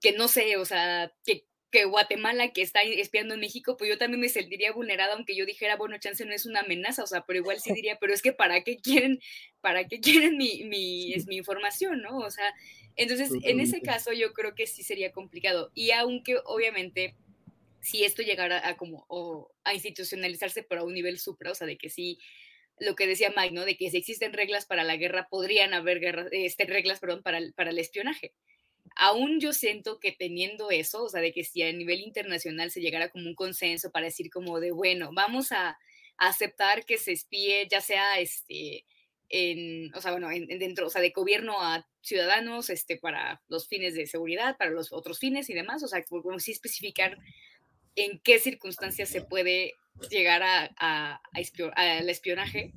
que no sé, o sea, que que Guatemala, que está espiando en México, pues yo también me sentiría vulnerada, aunque yo dijera, bueno, chance no es una amenaza, o sea, pero igual sí *laughs* diría, pero es que para qué quieren, para qué quieren mi, mi, es mi información, ¿no? O sea, entonces, en ese caso yo creo que sí sería complicado. Y aunque obviamente si esto llegara a como o a institucionalizarse pero a un nivel supra, o sea, de que sí lo que decía Mike, ¿no? De que si existen reglas para la guerra, podrían haber guerra, este, reglas, perdón, para el, para el espionaje. Aún yo siento que teniendo eso, o sea, de que si a nivel internacional se llegara como un consenso para decir como de, bueno, vamos a, a aceptar que se espíe, ya sea este, en, o sea, bueno, en, dentro, o sea, de gobierno a ciudadanos, este, para los fines de seguridad, para los otros fines y demás, o sea, como sí especificar en qué circunstancias se puede llegar a, a, al espionaje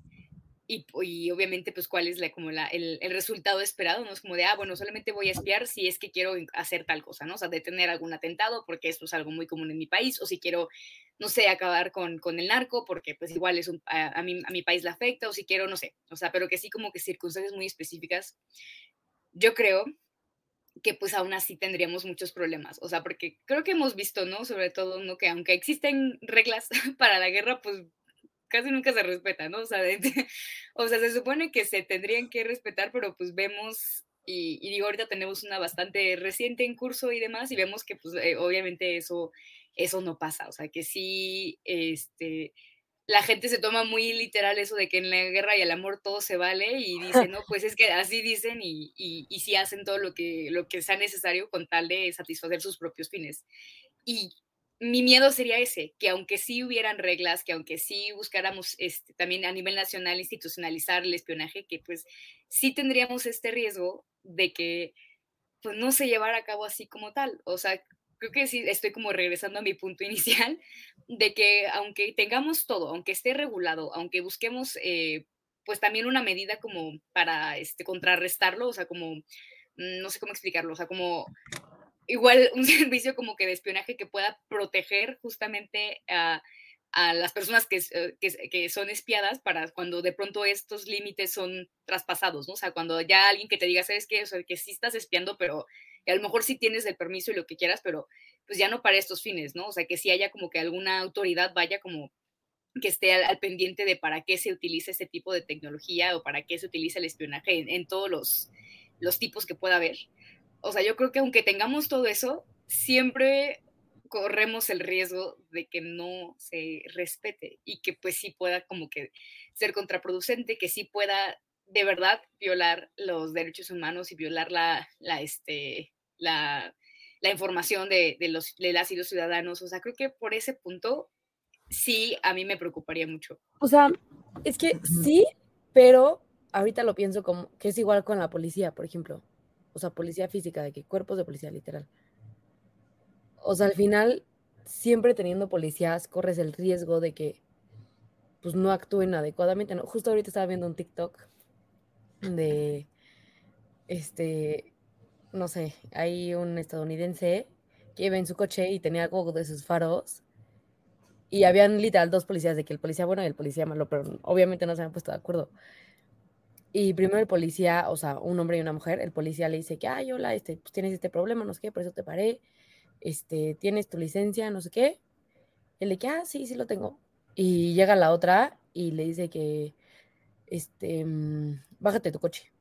y, y, obviamente pues cuál es la, como la, el, el, resultado esperado, no es como de, ah, bueno, solamente voy a espiar si es que quiero hacer tal cosa, ¿no? O sea, detener algún atentado porque esto es algo muy común en mi país, o si quiero, no sé, acabar con, con el narco porque pues igual es un, a, a, mi, a mi país le afecta, o si quiero, no sé, o sea, pero que sí como que circunstancias muy específicas, yo creo que pues aún así tendríamos muchos problemas, o sea, porque creo que hemos visto, ¿no? Sobre todo, ¿no? Que aunque existen reglas *laughs* para la guerra, pues casi nunca se respeta, ¿no? O sea, de, *laughs* o sea, se supone que se tendrían que respetar, pero pues vemos, y, y, digo, ahorita tenemos una bastante reciente en curso y demás, y vemos que pues eh, obviamente eso, eso no pasa, o sea, que sí, este, la gente se toma muy literal eso de que en la guerra y el amor todo se vale y dice, no, pues es que así dicen y, y, y sí hacen todo lo que, lo que sea necesario con tal de satisfacer sus propios fines. Y mi miedo sería ese, que aunque sí hubieran reglas, que aunque sí buscáramos este, también a nivel nacional institucionalizar el espionaje, que pues sí tendríamos este riesgo de que pues no se llevara a cabo así como tal. O sea, creo que sí estoy como regresando a mi punto *laughs* inicial, de que aunque tengamos todo, aunque esté regulado, aunque busquemos eh, pues también una medida como para este, contrarrestarlo, o sea, como, mm, no sé cómo explicarlo, o sea, como igual un *laughs* servicio como que de espionaje que pueda proteger justamente a, a las personas que, eh, que, que, son espiadas para cuando de pronto estos límites son traspasados, ¿no? O sea, cuando ya alguien que te diga, sabes qué? O sea, que sí estás espiando, pero a lo mejor sí tienes el permiso y lo que quieras, pero pues ya no para estos fines, ¿no? O sea, que sí haya como que alguna autoridad vaya como que esté al, pendiente de para qué se utiliza este tipo de tecnología o para qué se utiliza el espionaje en, en todos los, los tipos que pueda haber o sea, yo creo que aunque tengamos todo eso, siempre corremos el riesgo de que no se respete y que pues sí pueda como que ser contraproducente, que sí pueda de verdad violar los derechos humanos y violar la, la, este, la, la información de, de, los, de las y los ciudadanos. O sea, creo que por ese punto sí a mí me preocuparía mucho. O sea, es que sí, pero ahorita lo pienso como que es igual con la policía, por ejemplo o sea, policía física, de que cuerpos de policía literal. O sea, al final, siempre teniendo policías, corres el riesgo de que pues no actúen adecuadamente. ¿no? Justo ahorita estaba viendo un TikTok de, este, no sé, hay un estadounidense que iba en su coche y tenía algo de sus faros y habían literal dos policías, de que el policía bueno y el policía malo, pero obviamente no se habían puesto de acuerdo. Y primero el policía, o sea, un hombre y una mujer, el policía le dice que, ay, hola, este, pues tienes este problema, no sé qué, por eso te paré, este, tienes tu licencia, no sé qué. Él le dice, ah, sí, sí lo tengo. Y llega la otra y le dice que, este, mm, bájate tu coche.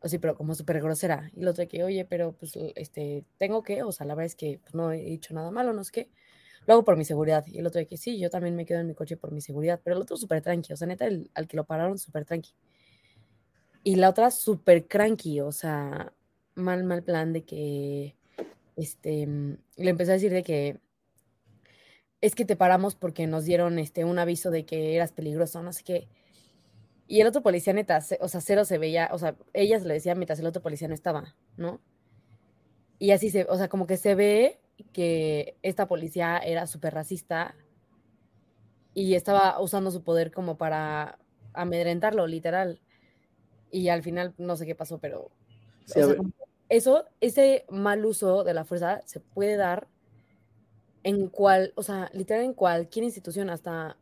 O sí, pero como súper grosera. Y el otro que, oye, pero pues, este, tengo que, o sea, la verdad es que pues, no he dicho nada malo, no sé qué. Lo hago por mi seguridad. Y el otro que sí, yo también me quedo en mi coche por mi seguridad. Pero el otro súper tranqui, o sea, neta, al que lo pararon súper tranqui. Y la otra súper cranky, o sea, mal, mal plan de que, este, mm, le empecé a decir de que es que te paramos porque nos dieron este, un aviso de que eras peligroso, no sé qué. Y el otro policía neta, o sea, cero se veía, o sea, ella se le decía mientras el otro policía no estaba, ¿no? Y así se, o sea, como que se ve que esta policía era súper racista y estaba usando su poder como para amedrentarlo, literal y al final no sé qué pasó, pero sí, o sea, eso, ese mal uso de la fuerza se puede dar en cual, o sea, literal en cualquier institución, hasta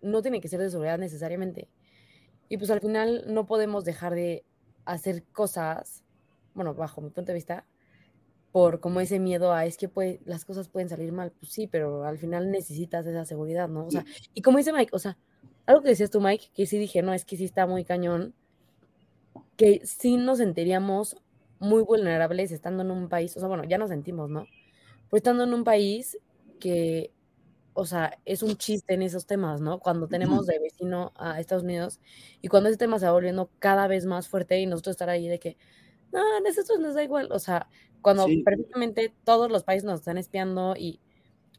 no tiene que ser de seguridad necesariamente. Y pues al final no podemos dejar de hacer cosas, bueno, bajo mi punto de vista, por como ese miedo a es que puede, las cosas pueden salir mal. Pues sí, pero al final necesitas esa seguridad, ¿no? O sea, y como dice Mike, o sea, algo que decías tú, Mike, que sí dije, no, es que sí está muy cañón, que sí nos sentiríamos muy vulnerables estando en un país, o sea, bueno, ya nos sentimos, ¿no? Pues estando en un país que, o sea, es un chiste en esos temas, ¿no? Cuando tenemos de vecino a Estados Unidos y cuando ese tema se va volviendo cada vez más fuerte y nosotros estar ahí de que, no, a nosotros nos da igual, o sea, cuando Sí. perfectamente todos los países nos están espiando y,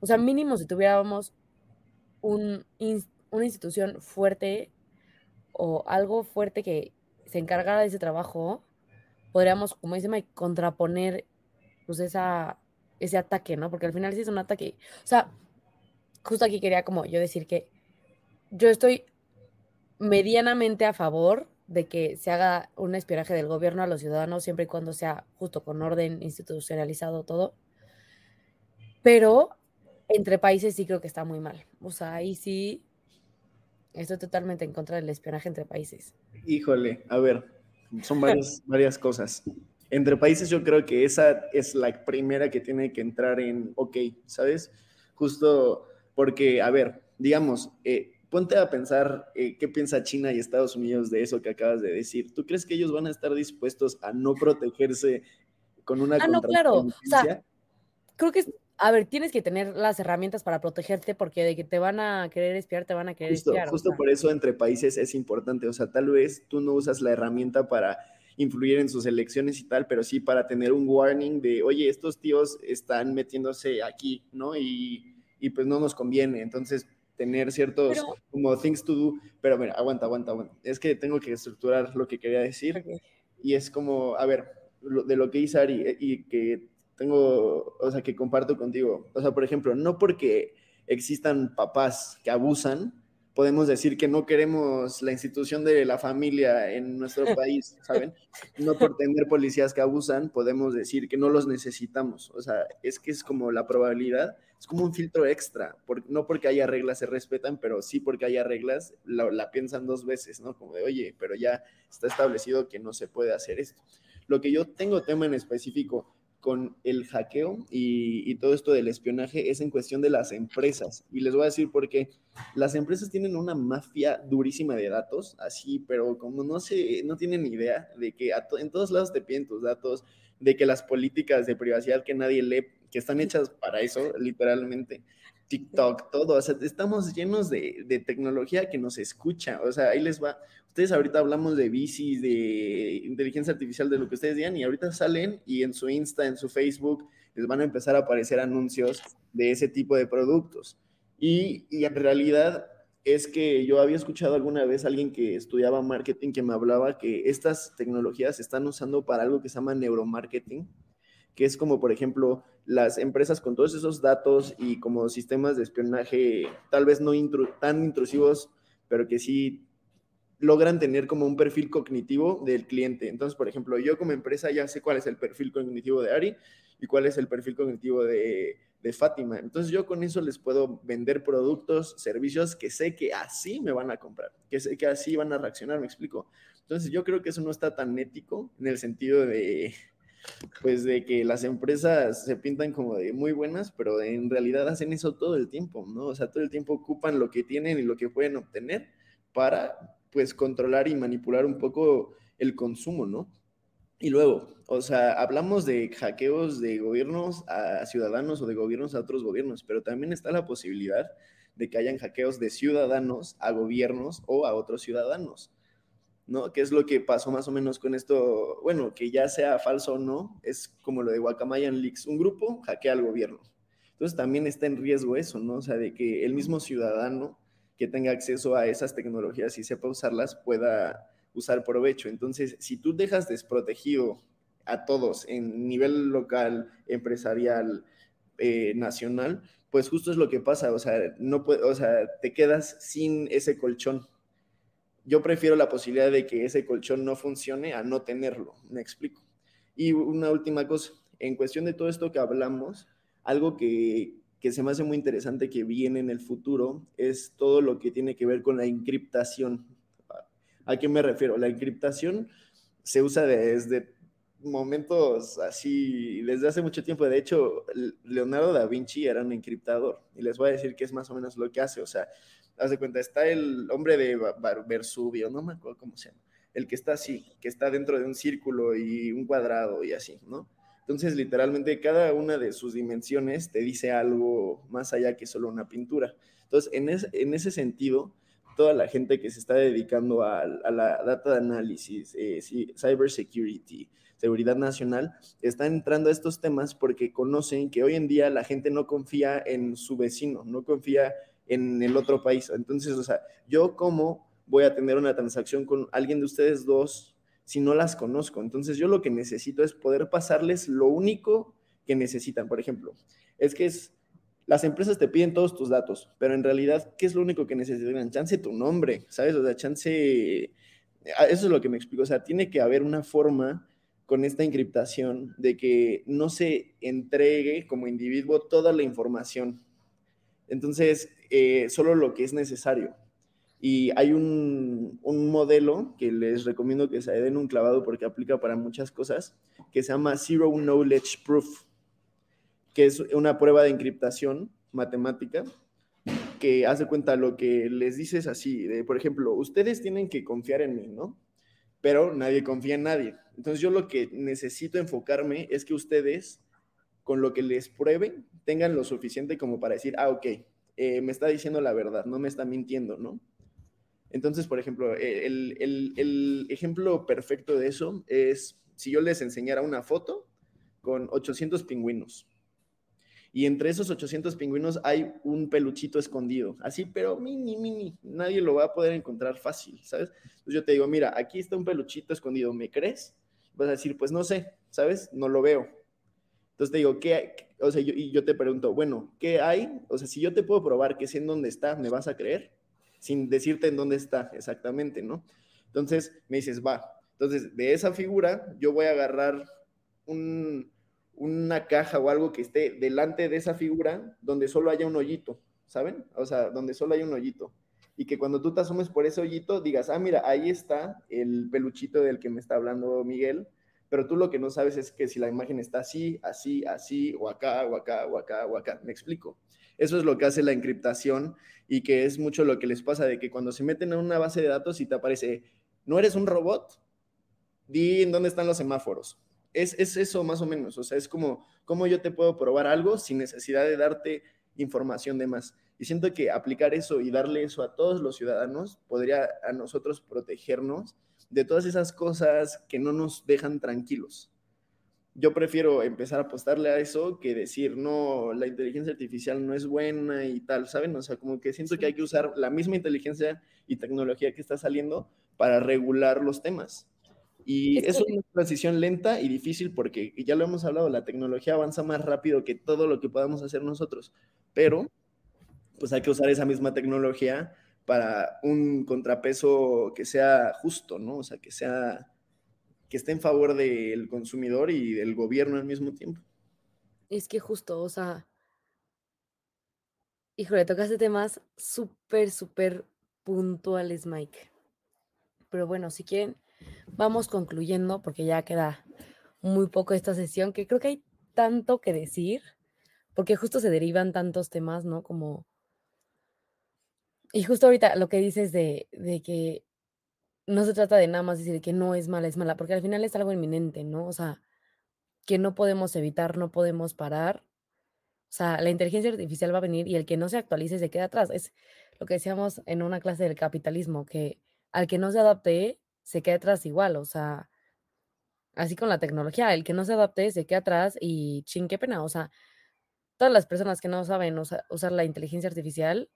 o sea, mínimo si tuviéramos un, una institución fuerte o algo fuerte que se encargara de ese trabajo, podríamos, como dice Mike, contraponer pues esa, ese ataque, ¿no? Porque al final sí es un ataque. O sea, justo aquí quería como yo decir que yo estoy medianamente a favor de que se haga un espionaje del gobierno a los ciudadanos siempre y cuando sea justo con orden institucionalizado todo. Pero entre países sí creo que está muy mal. O sea, ahí sí estoy totalmente en contra del espionaje entre países. Híjole, a ver, son varias, *laughs* varias cosas. Entre países yo creo que esa es la primera que tiene que entrar en, ok, ¿sabes? Justo porque, a ver, digamos, eh, ponte a pensar eh, qué piensa China y Estados Unidos de eso que acabas de decir. ¿Tú crees que ellos van a estar dispuestos a no protegerse con una Ah, no, claro. O sea, creo que, a ver, tienes que tener las herramientas para protegerte porque de que te van a querer espiar, te van a querer Justo, espiar. o justo sea. por eso entre países es importante. O sea, tal vez tú no usas la herramienta para influir en sus elecciones y tal, pero sí para tener un warning de, oye, estos tíos están metiéndose aquí, ¿no? Y, y pues no nos conviene. Entonces, tener ciertos Pero- como things to do. Pero mira, aguanta, aguanta, aguanta. Es que tengo que estructurar lo que quería decir. Ok. Y es como, a ver, lo- de lo que hice Ari eh, y que tengo, o sea, que comparto contigo. O sea, por ejemplo, no porque existan papás que abusan, podemos decir que no queremos la institución de la familia en nuestro *laughs* país, ¿saben? No por tener policías que abusan, podemos decir que no los necesitamos. O sea, es que es como la probabilidad, es como un filtro extra. Por- no porque haya reglas se respetan, pero sí porque haya reglas la, la piensan dos veces, ¿no? Como de, oye, pero ya está establecido que no se puede hacer esto. Lo que yo tengo tema en específico con el hackeo y, y todo esto del espionaje es en cuestión de las empresas. Y les voy a decir por qué. Las empresas tienen una mafia durísima de datos, así, pero como no se, no tienen idea de que to- en todos lados te piden tus datos, de que las políticas de privacidad que nadie lee, que están hechas para eso, literalmente, TikTok, todo, o sea, estamos llenos de, de tecnología que nos escucha, o sea, ahí les va. Ustedes ahorita hablamos de bicis, de inteligencia artificial, de lo que ustedes digan, y ahorita salen y en su Insta, en su Facebook, les van a empezar a aparecer anuncios de ese tipo de productos. Y, y en realidad es que yo había escuchado alguna vez a alguien que estudiaba marketing que me hablaba que estas tecnologías se están usando para algo que se llama neuromarketing, que es como, por ejemplo, las empresas con todos esos datos y como sistemas de espionaje tal vez no intru tan intrusivos, pero que sí logran tener como un perfil cognitivo del cliente. Entonces, por ejemplo, yo como empresa ya sé cuál es el perfil cognitivo de Ari y cuál es el perfil cognitivo de, de Fátima. Entonces, yo con eso les puedo vender productos, servicios que sé que así me van a comprar, que sé que así van a reaccionar, me explico. Entonces, yo creo que eso no está tan ético en el sentido de, pues de que las empresas se pintan como de muy buenas, pero en realidad hacen eso todo el tiempo, ¿no? O sea, todo el tiempo ocupan lo que tienen y lo que pueden obtener para, pues, controlar y manipular un poco el consumo, ¿no? Y luego, o sea, hablamos de hackeos de gobiernos a ciudadanos o de gobiernos a otros gobiernos, pero también está la posibilidad de que hayan hackeos de ciudadanos a gobiernos o a otros ciudadanos. ¿No? ¿Qué es lo que pasó más o menos con esto? Bueno, que ya sea falso o no, es como lo de Guacamayan Leaks, un grupo hackea al gobierno. Entonces también está en riesgo eso, ¿no? O sea, de que el mismo ciudadano que tenga acceso a esas tecnologías y sepa usarlas pueda usar provecho. Entonces, si tú dejas desprotegido a todos en nivel local, empresarial, eh, nacional, pues justo es lo que pasa, o sea, no puede, o sea, te quedas sin ese colchón, yo prefiero la posibilidad de que ese colchón no funcione a no tenerlo, me explico. Y una última cosa, en cuestión de todo esto que hablamos, algo que, que se me hace muy interesante que viene en el futuro es todo lo que tiene que ver con la encriptación. ¿A qué me refiero? La encriptación se usa desde momentos así, desde hace mucho tiempo. De hecho, Leonardo da Vinci era un encriptador y les voy a decir que es más o menos lo que hace. O sea, haz de cuenta, está el hombre de Versubio, no me acuerdo cómo se llama, el que está así, que está dentro de un círculo y un cuadrado y así, ¿no? Entonces, literalmente, cada una de sus dimensiones te dice algo más allá que solo una pintura. Entonces, en, en ese sentido, toda la gente que se está dedicando a, la data análisis, eh, cyber security, seguridad nacional, están entrando a estos temas porque conocen que hoy en día la gente no confía en su vecino, no confía en el otro país. Entonces, o sea, yo cómo voy a tener una transacción con alguien de ustedes dos si no las conozco. Entonces yo lo que necesito es poder pasarles lo único que necesitan. Por ejemplo, es que es, las empresas te piden todos tus datos, pero en realidad, ¿qué es lo único que necesitan? Chance tu nombre, ¿sabes? O sea, chance, ah, eso es lo que me explico. O sea, tiene que haber una forma con esta encriptación de que no se entregue como individuo toda la información. Entonces, eh, solo lo que es necesario. Y hay un, modelo que les recomiendo que se den un clavado porque aplica para muchas cosas, que se llama Zero Knowledge Proof, que es una prueba de encriptación matemática que hace cuenta lo que les dices así, de, por ejemplo, ustedes tienen que confiar en mí, ¿no? Pero nadie confía en nadie. Entonces yo lo que necesito enfocarme es que ustedes, con lo que les prueben, tengan lo suficiente como para decir, ah, ok, eh, me está diciendo la verdad, no me está mintiendo, ¿no? Entonces, por ejemplo, e, el, ejemplo perfecto de eso es si yo les enseñara una foto con 800 pingüinos. Y entre esos 800 pingüinos hay un peluchito escondido, así, pero mini, mini, nadie lo va a poder encontrar fácil, ¿sabes? Entonces yo te digo, mira, aquí está un peluchito escondido, ¿me crees? Vas a decir, pues no sé, ¿sabes? No lo veo. Entonces te digo, ¿qué? O sea, yo te pregunto, bueno, ¿qué hay? O sea, si yo te puedo probar que sé en dónde está, ¿me vas a creer? sin decirte en dónde está exactamente, ¿no? Entonces me dices, va. Entonces, de esa figura, yo voy a agarrar una caja o algo que esté delante de esa figura donde solo haya un hoyito, ¿saben? O sea, donde solo hay un hoyito. Y que cuando tú te asomes por ese hoyito, digas, ah, mira, ahí está el peluchito del que me está hablando Miguel, pero tú lo que no sabes es que si la imagen está así, así, así, o acá, o acá, o acá, o acá. ¿Me explico? Eso es lo que hace la encriptación y que es mucho lo que les pasa de que cuando se meten en una base de datos y te aparece, no eres un robot, di en dónde están los semáforos. Es, eso más o menos, o sea, es como, ¿cómo yo te puedo probar algo sin necesidad de darte información de más? Y siento que aplicar eso y darle eso a todos los ciudadanos podría a nosotros protegernos de todas esas cosas que no nos dejan tranquilos yo prefiero empezar a apostarle a eso que decir, no, la inteligencia artificial no es buena y tal, ¿saben? O sea, como que siento que hay que usar la misma inteligencia y tecnología que está saliendo para regular los temas. Y es una transición lenta y difícil porque ya lo hemos hablado, la tecnología avanza más rápido que todo lo que podamos hacer nosotros, pero pues hay que usar esa misma tecnología para un contrapeso que sea justo, ¿no? O sea, que sea que esté en favor del consumidor y del gobierno al mismo tiempo. Es que justo, o sea, híjole, tocaste temas súper, súper puntuales, Mike. Pero bueno, si quieren, vamos concluyendo porque ya queda muy poco esta sesión, que creo que hay tanto que decir, porque justo se derivan tantos temas, ¿no? Como... Y justo ahorita lo que dices de, de que no se trata de nada más decir que no es mala, es mala, porque al final es algo inminente, ¿no? O sea, que no podemos evitar, no podemos parar. O sea, la inteligencia artificial va a venir y el que no se actualice se queda atrás. Es lo que decíamos en una clase del capitalismo, que al que no se adapte se queda atrás igual. O sea, así con la tecnología, el que no se adapte se queda atrás y ching, qué pena. O sea, todas las personas que no saben usar la inteligencia artificial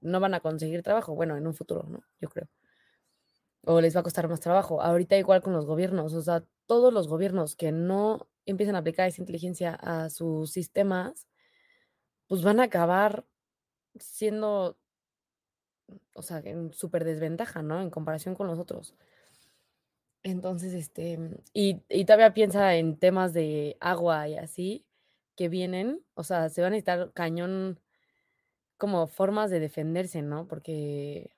no van a conseguir trabajo. Bueno, en un futuro, ¿no? Yo creo o les va a costar más trabajo. Ahorita igual con los gobiernos, o sea, todos los gobiernos que no empiezan a aplicar esa inteligencia a sus sistemas, pues van a acabar siendo, o sea, en súper desventaja, ¿no? En comparación con los otros. Entonces, este, y, y todavía piensa en temas de agua y así, que vienen, o sea, se van a necesitar cañón como formas de defenderse, ¿no? Porque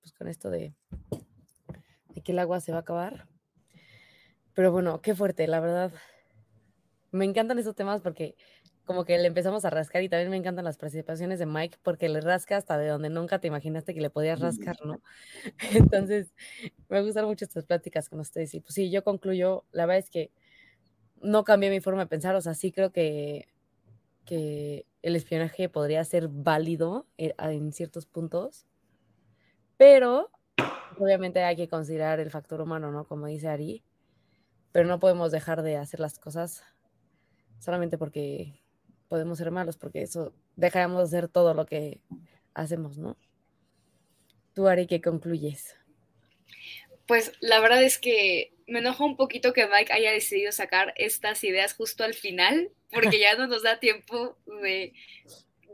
pues con esto de, de que el agua se va a acabar. Pero bueno, qué fuerte, la verdad. Me encantan esos temas porque como que le empezamos a rascar y también me encantan las participaciones de Mike porque le rasca hasta de donde nunca te imaginaste que le podías rascar, *laughs* ¿no? *laughs* Entonces, me gustan mucho estas pláticas con ustedes y pues sí, yo concluyo, la verdad es que no cambié mi forma de pensar, o sea, sí creo que, que el espionaje podría ser válido eh, en ciertos puntos, pero obviamente hay que considerar el factor humano, ¿no? Como dice Ari, pero no podemos dejar de hacer las cosas solamente porque podemos ser malos, porque eso dejamos de hacer todo lo que hacemos, ¿no? Tú, Ari, ¿qué concluyes? Pues la verdad es que me enoja un poquito que Mike haya decidido sacar estas ideas justo al final, porque ya no nos da tiempo de,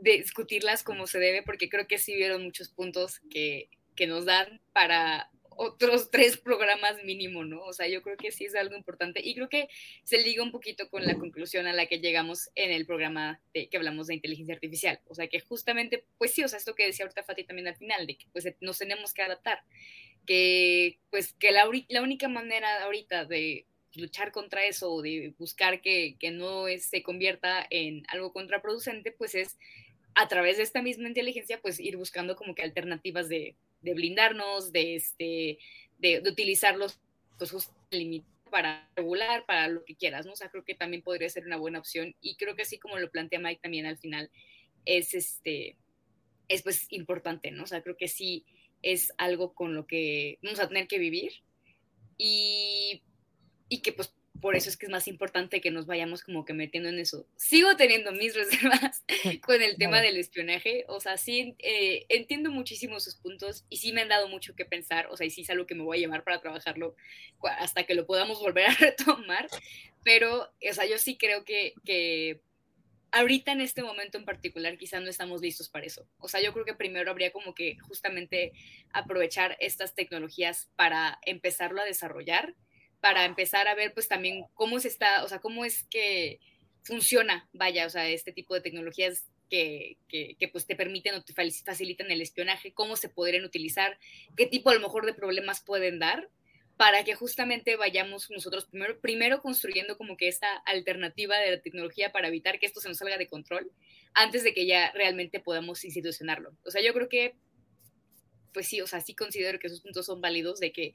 discutirlas como se debe, porque creo que sí vieron muchos puntos que, nos dan para otros *laughs* tres programas mínimo, ¿no? O sea, yo creo que sí es algo importante y creo que se liga un poquito con la conclusión a la que llegamos en el programa de, que hablamos de inteligencia artificial. O sea, que justamente, pues sí, o sea, esto que decía ahorita Fati también al final, de que pues nos tenemos que adaptar, que pues que la única manera ahorita de luchar contra eso o de buscar que, que no se convierta en algo contraproducente, pues es a través de esta misma inteligencia, pues ir buscando como que alternativas de, de blindarnos, de, este, de, de utilizarlos pues para regular, para lo que quieras, ¿no? O sea, creo que también podría ser una buena opción y creo que así como lo plantea Mike también al final, es este, es pues importante, ¿no? O sea, creo que sí es algo con lo que vamos a tener que vivir y, y que pues por eso es que es más importante que nos vayamos como que metiendo en eso. Sigo teniendo mis *laughs* reservas con el tema del espionaje, o sea, sí eh, entiendo muchísimo sus puntos y sí me han dado mucho que pensar, o sea, y sí es algo que me voy a llevar para trabajarlo hasta que lo podamos volver a *laughs* retomar, pero, o sea, yo sí creo que, que ahorita en este momento en particular quizá no estamos listos para eso. O sea, yo creo que primero habría como que justamente aprovechar estas tecnologías para empezarlo a desarrollar para empezar a ver pues también cómo se está, o sea, cómo es que funciona, vaya, o sea, este tipo de tecnologías que, que, pues te permiten o te facilitan el espionaje, cómo se podrían utilizar, qué tipo a lo mejor de problemas pueden dar, para que justamente vayamos nosotros primero, primero construyendo como que esta alternativa de la tecnología para evitar que esto se nos salga de control, antes de que ya realmente podamos institucionarlo. O sea, yo creo que, pues sí, o sea, sí considero que esos puntos son válidos de que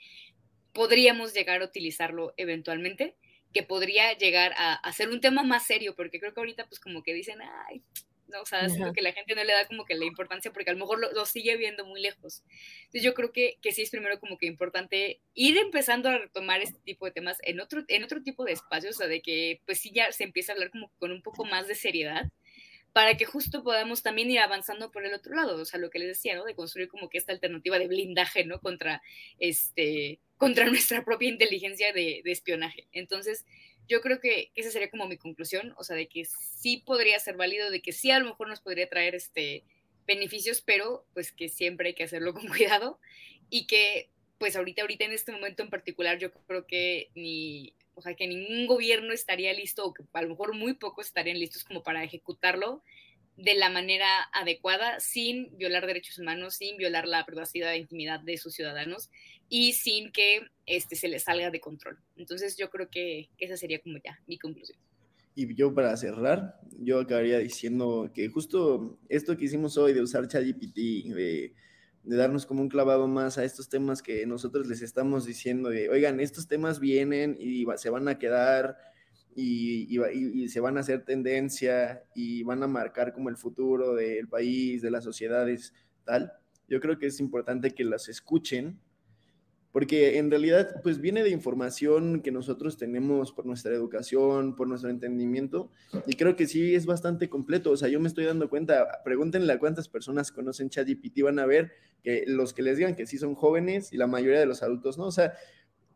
podríamos llegar a utilizarlo eventualmente, que podría llegar a, ser un tema más serio, porque creo que ahorita pues como que dicen, ay, no, o sea, siento que la gente no le da como que la importancia porque a lo mejor lo, sigue viendo muy lejos. Entonces yo creo que, que, sí es primero como que importante ir empezando a retomar este tipo de temas en otro, en otro tipo de espacios, o sea, de que pues sí ya se empieza a hablar como con un poco más de seriedad para que justo podamos también ir avanzando por el otro lado, o sea, lo que les decía, ¿no? De construir como que esta alternativa de blindaje, ¿no? Contra, este, contra *laughs* nuestra propia inteligencia de, espionaje. Entonces, yo creo que esa sería como mi conclusión, o sea, de que sí podría ser válido, de que sí a lo mejor nos podría traer este beneficios, pero pues que siempre hay que hacerlo con *laughs* cuidado y que pues ahorita, ahorita en este momento en particular, yo creo que ni o sea, que ningún gobierno estaría listo, o que a lo mejor muy pocos estarían listos como para ejecutarlo de la manera adecuada, sin violar derechos humanos, sin violar la privacidad e intimidad de sus ciudadanos y sin que este, se les salga de control. Entonces yo creo que esa sería como ya mi conclusión. Y yo para cerrar, yo acabaría diciendo que justo esto que hicimos hoy de usar ChatGPT, de de darnos como un clavado más a estos temas que nosotros les estamos diciendo de, oigan, estos temas vienen y se van a quedar y, y, se van a hacer tendencia y van a marcar como el futuro del país, de las sociedades, tal. Yo creo que es importante que las escuchen porque en realidad pues viene de información que nosotros tenemos por nuestra educación, por nuestro entendimiento, y creo que sí es bastante completo, o sea, yo me estoy dando cuenta, pregúntenle a cuántas personas conocen ChatGPT, van a ver que los que les digan que sí son jóvenes y la mayoría de los adultos no, o sea,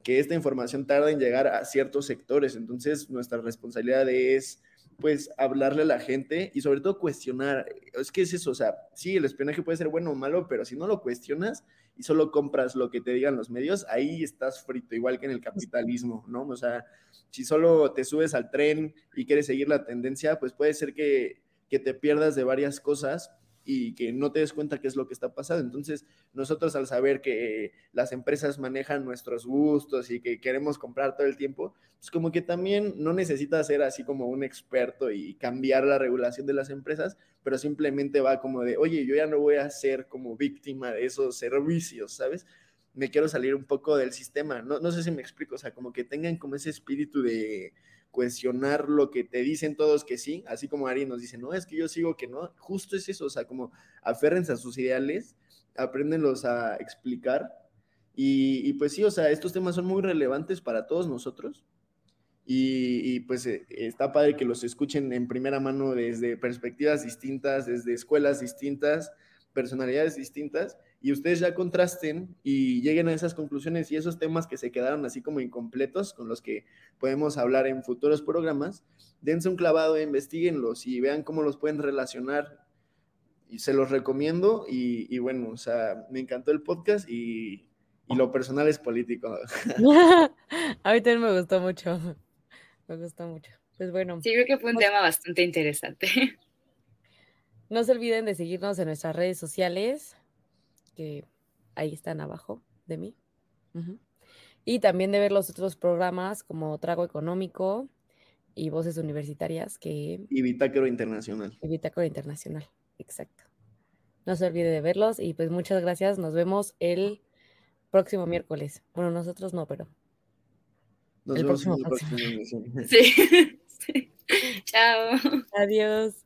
que esta información tarda en llegar a ciertos sectores, entonces nuestra responsabilidad es pues hablarle a la gente y sobre todo cuestionar. Es que es eso, o sea, sí, el espionaje puede ser bueno o malo, pero si no lo cuestionas y solo compras lo que te digan los medios, ahí estás frito, igual que en el capitalismo, ¿no? O sea, si solo te subes al tren y quieres seguir la tendencia, pues puede ser que, que te pierdas de varias cosas y que no te des cuenta qué es lo que está pasando. Entonces, nosotros al saber que las empresas manejan nuestros gustos y que queremos comprar todo el tiempo, pues como que también no necesitas ser así como un experto y cambiar la regulación de las empresas, pero simplemente va como de, oye, yo ya no voy a ser como víctima de esos servicios, ¿sabes? Me quiero salir un poco del sistema. No, no sé si me explico, o sea, como que tengan como ese espíritu de cuestionar lo que te dicen todos que sí, así como Ari nos dice, no, es que yo sigo que no, justo es eso, o sea, como aférrense a sus ideales, apréndenlos a explicar y, pues sí, o sea, estos temas son muy relevantes para todos nosotros y, pues eh, está padre que los escuchen en primera mano desde perspectivas distintas, desde escuelas distintas, personalidades distintas y ustedes ya contrasten y lleguen a esas conclusiones y esos temas que se quedaron así como incompletos con los que podemos hablar en futuros programas, dense un clavado, investiguenlos y vean cómo los pueden relacionar. Y se los recomiendo y, bueno, o sea, me encantó el podcast y, y lo personal es político. *laughs* a mí también me gustó mucho, *laughs* me gustó mucho. Pues bueno. Sí, creo que fue un tema bastante interesante. No se olviden de seguirnos en nuestras redes sociales que ahí están abajo de mí. Y también de ver los otros programas como Trago Económico y Voces Universitarias que... Y Bitácoro Internacional. Y Bitácoro Internacional, exacto. No se olvide de verlos y pues muchas gracias. Nos vemos el próximo miércoles. Bueno, nosotros no, pero... Nos vemos próximo, el *laughs* sí. *laughs* sí. *laughs* Chao. Adiós.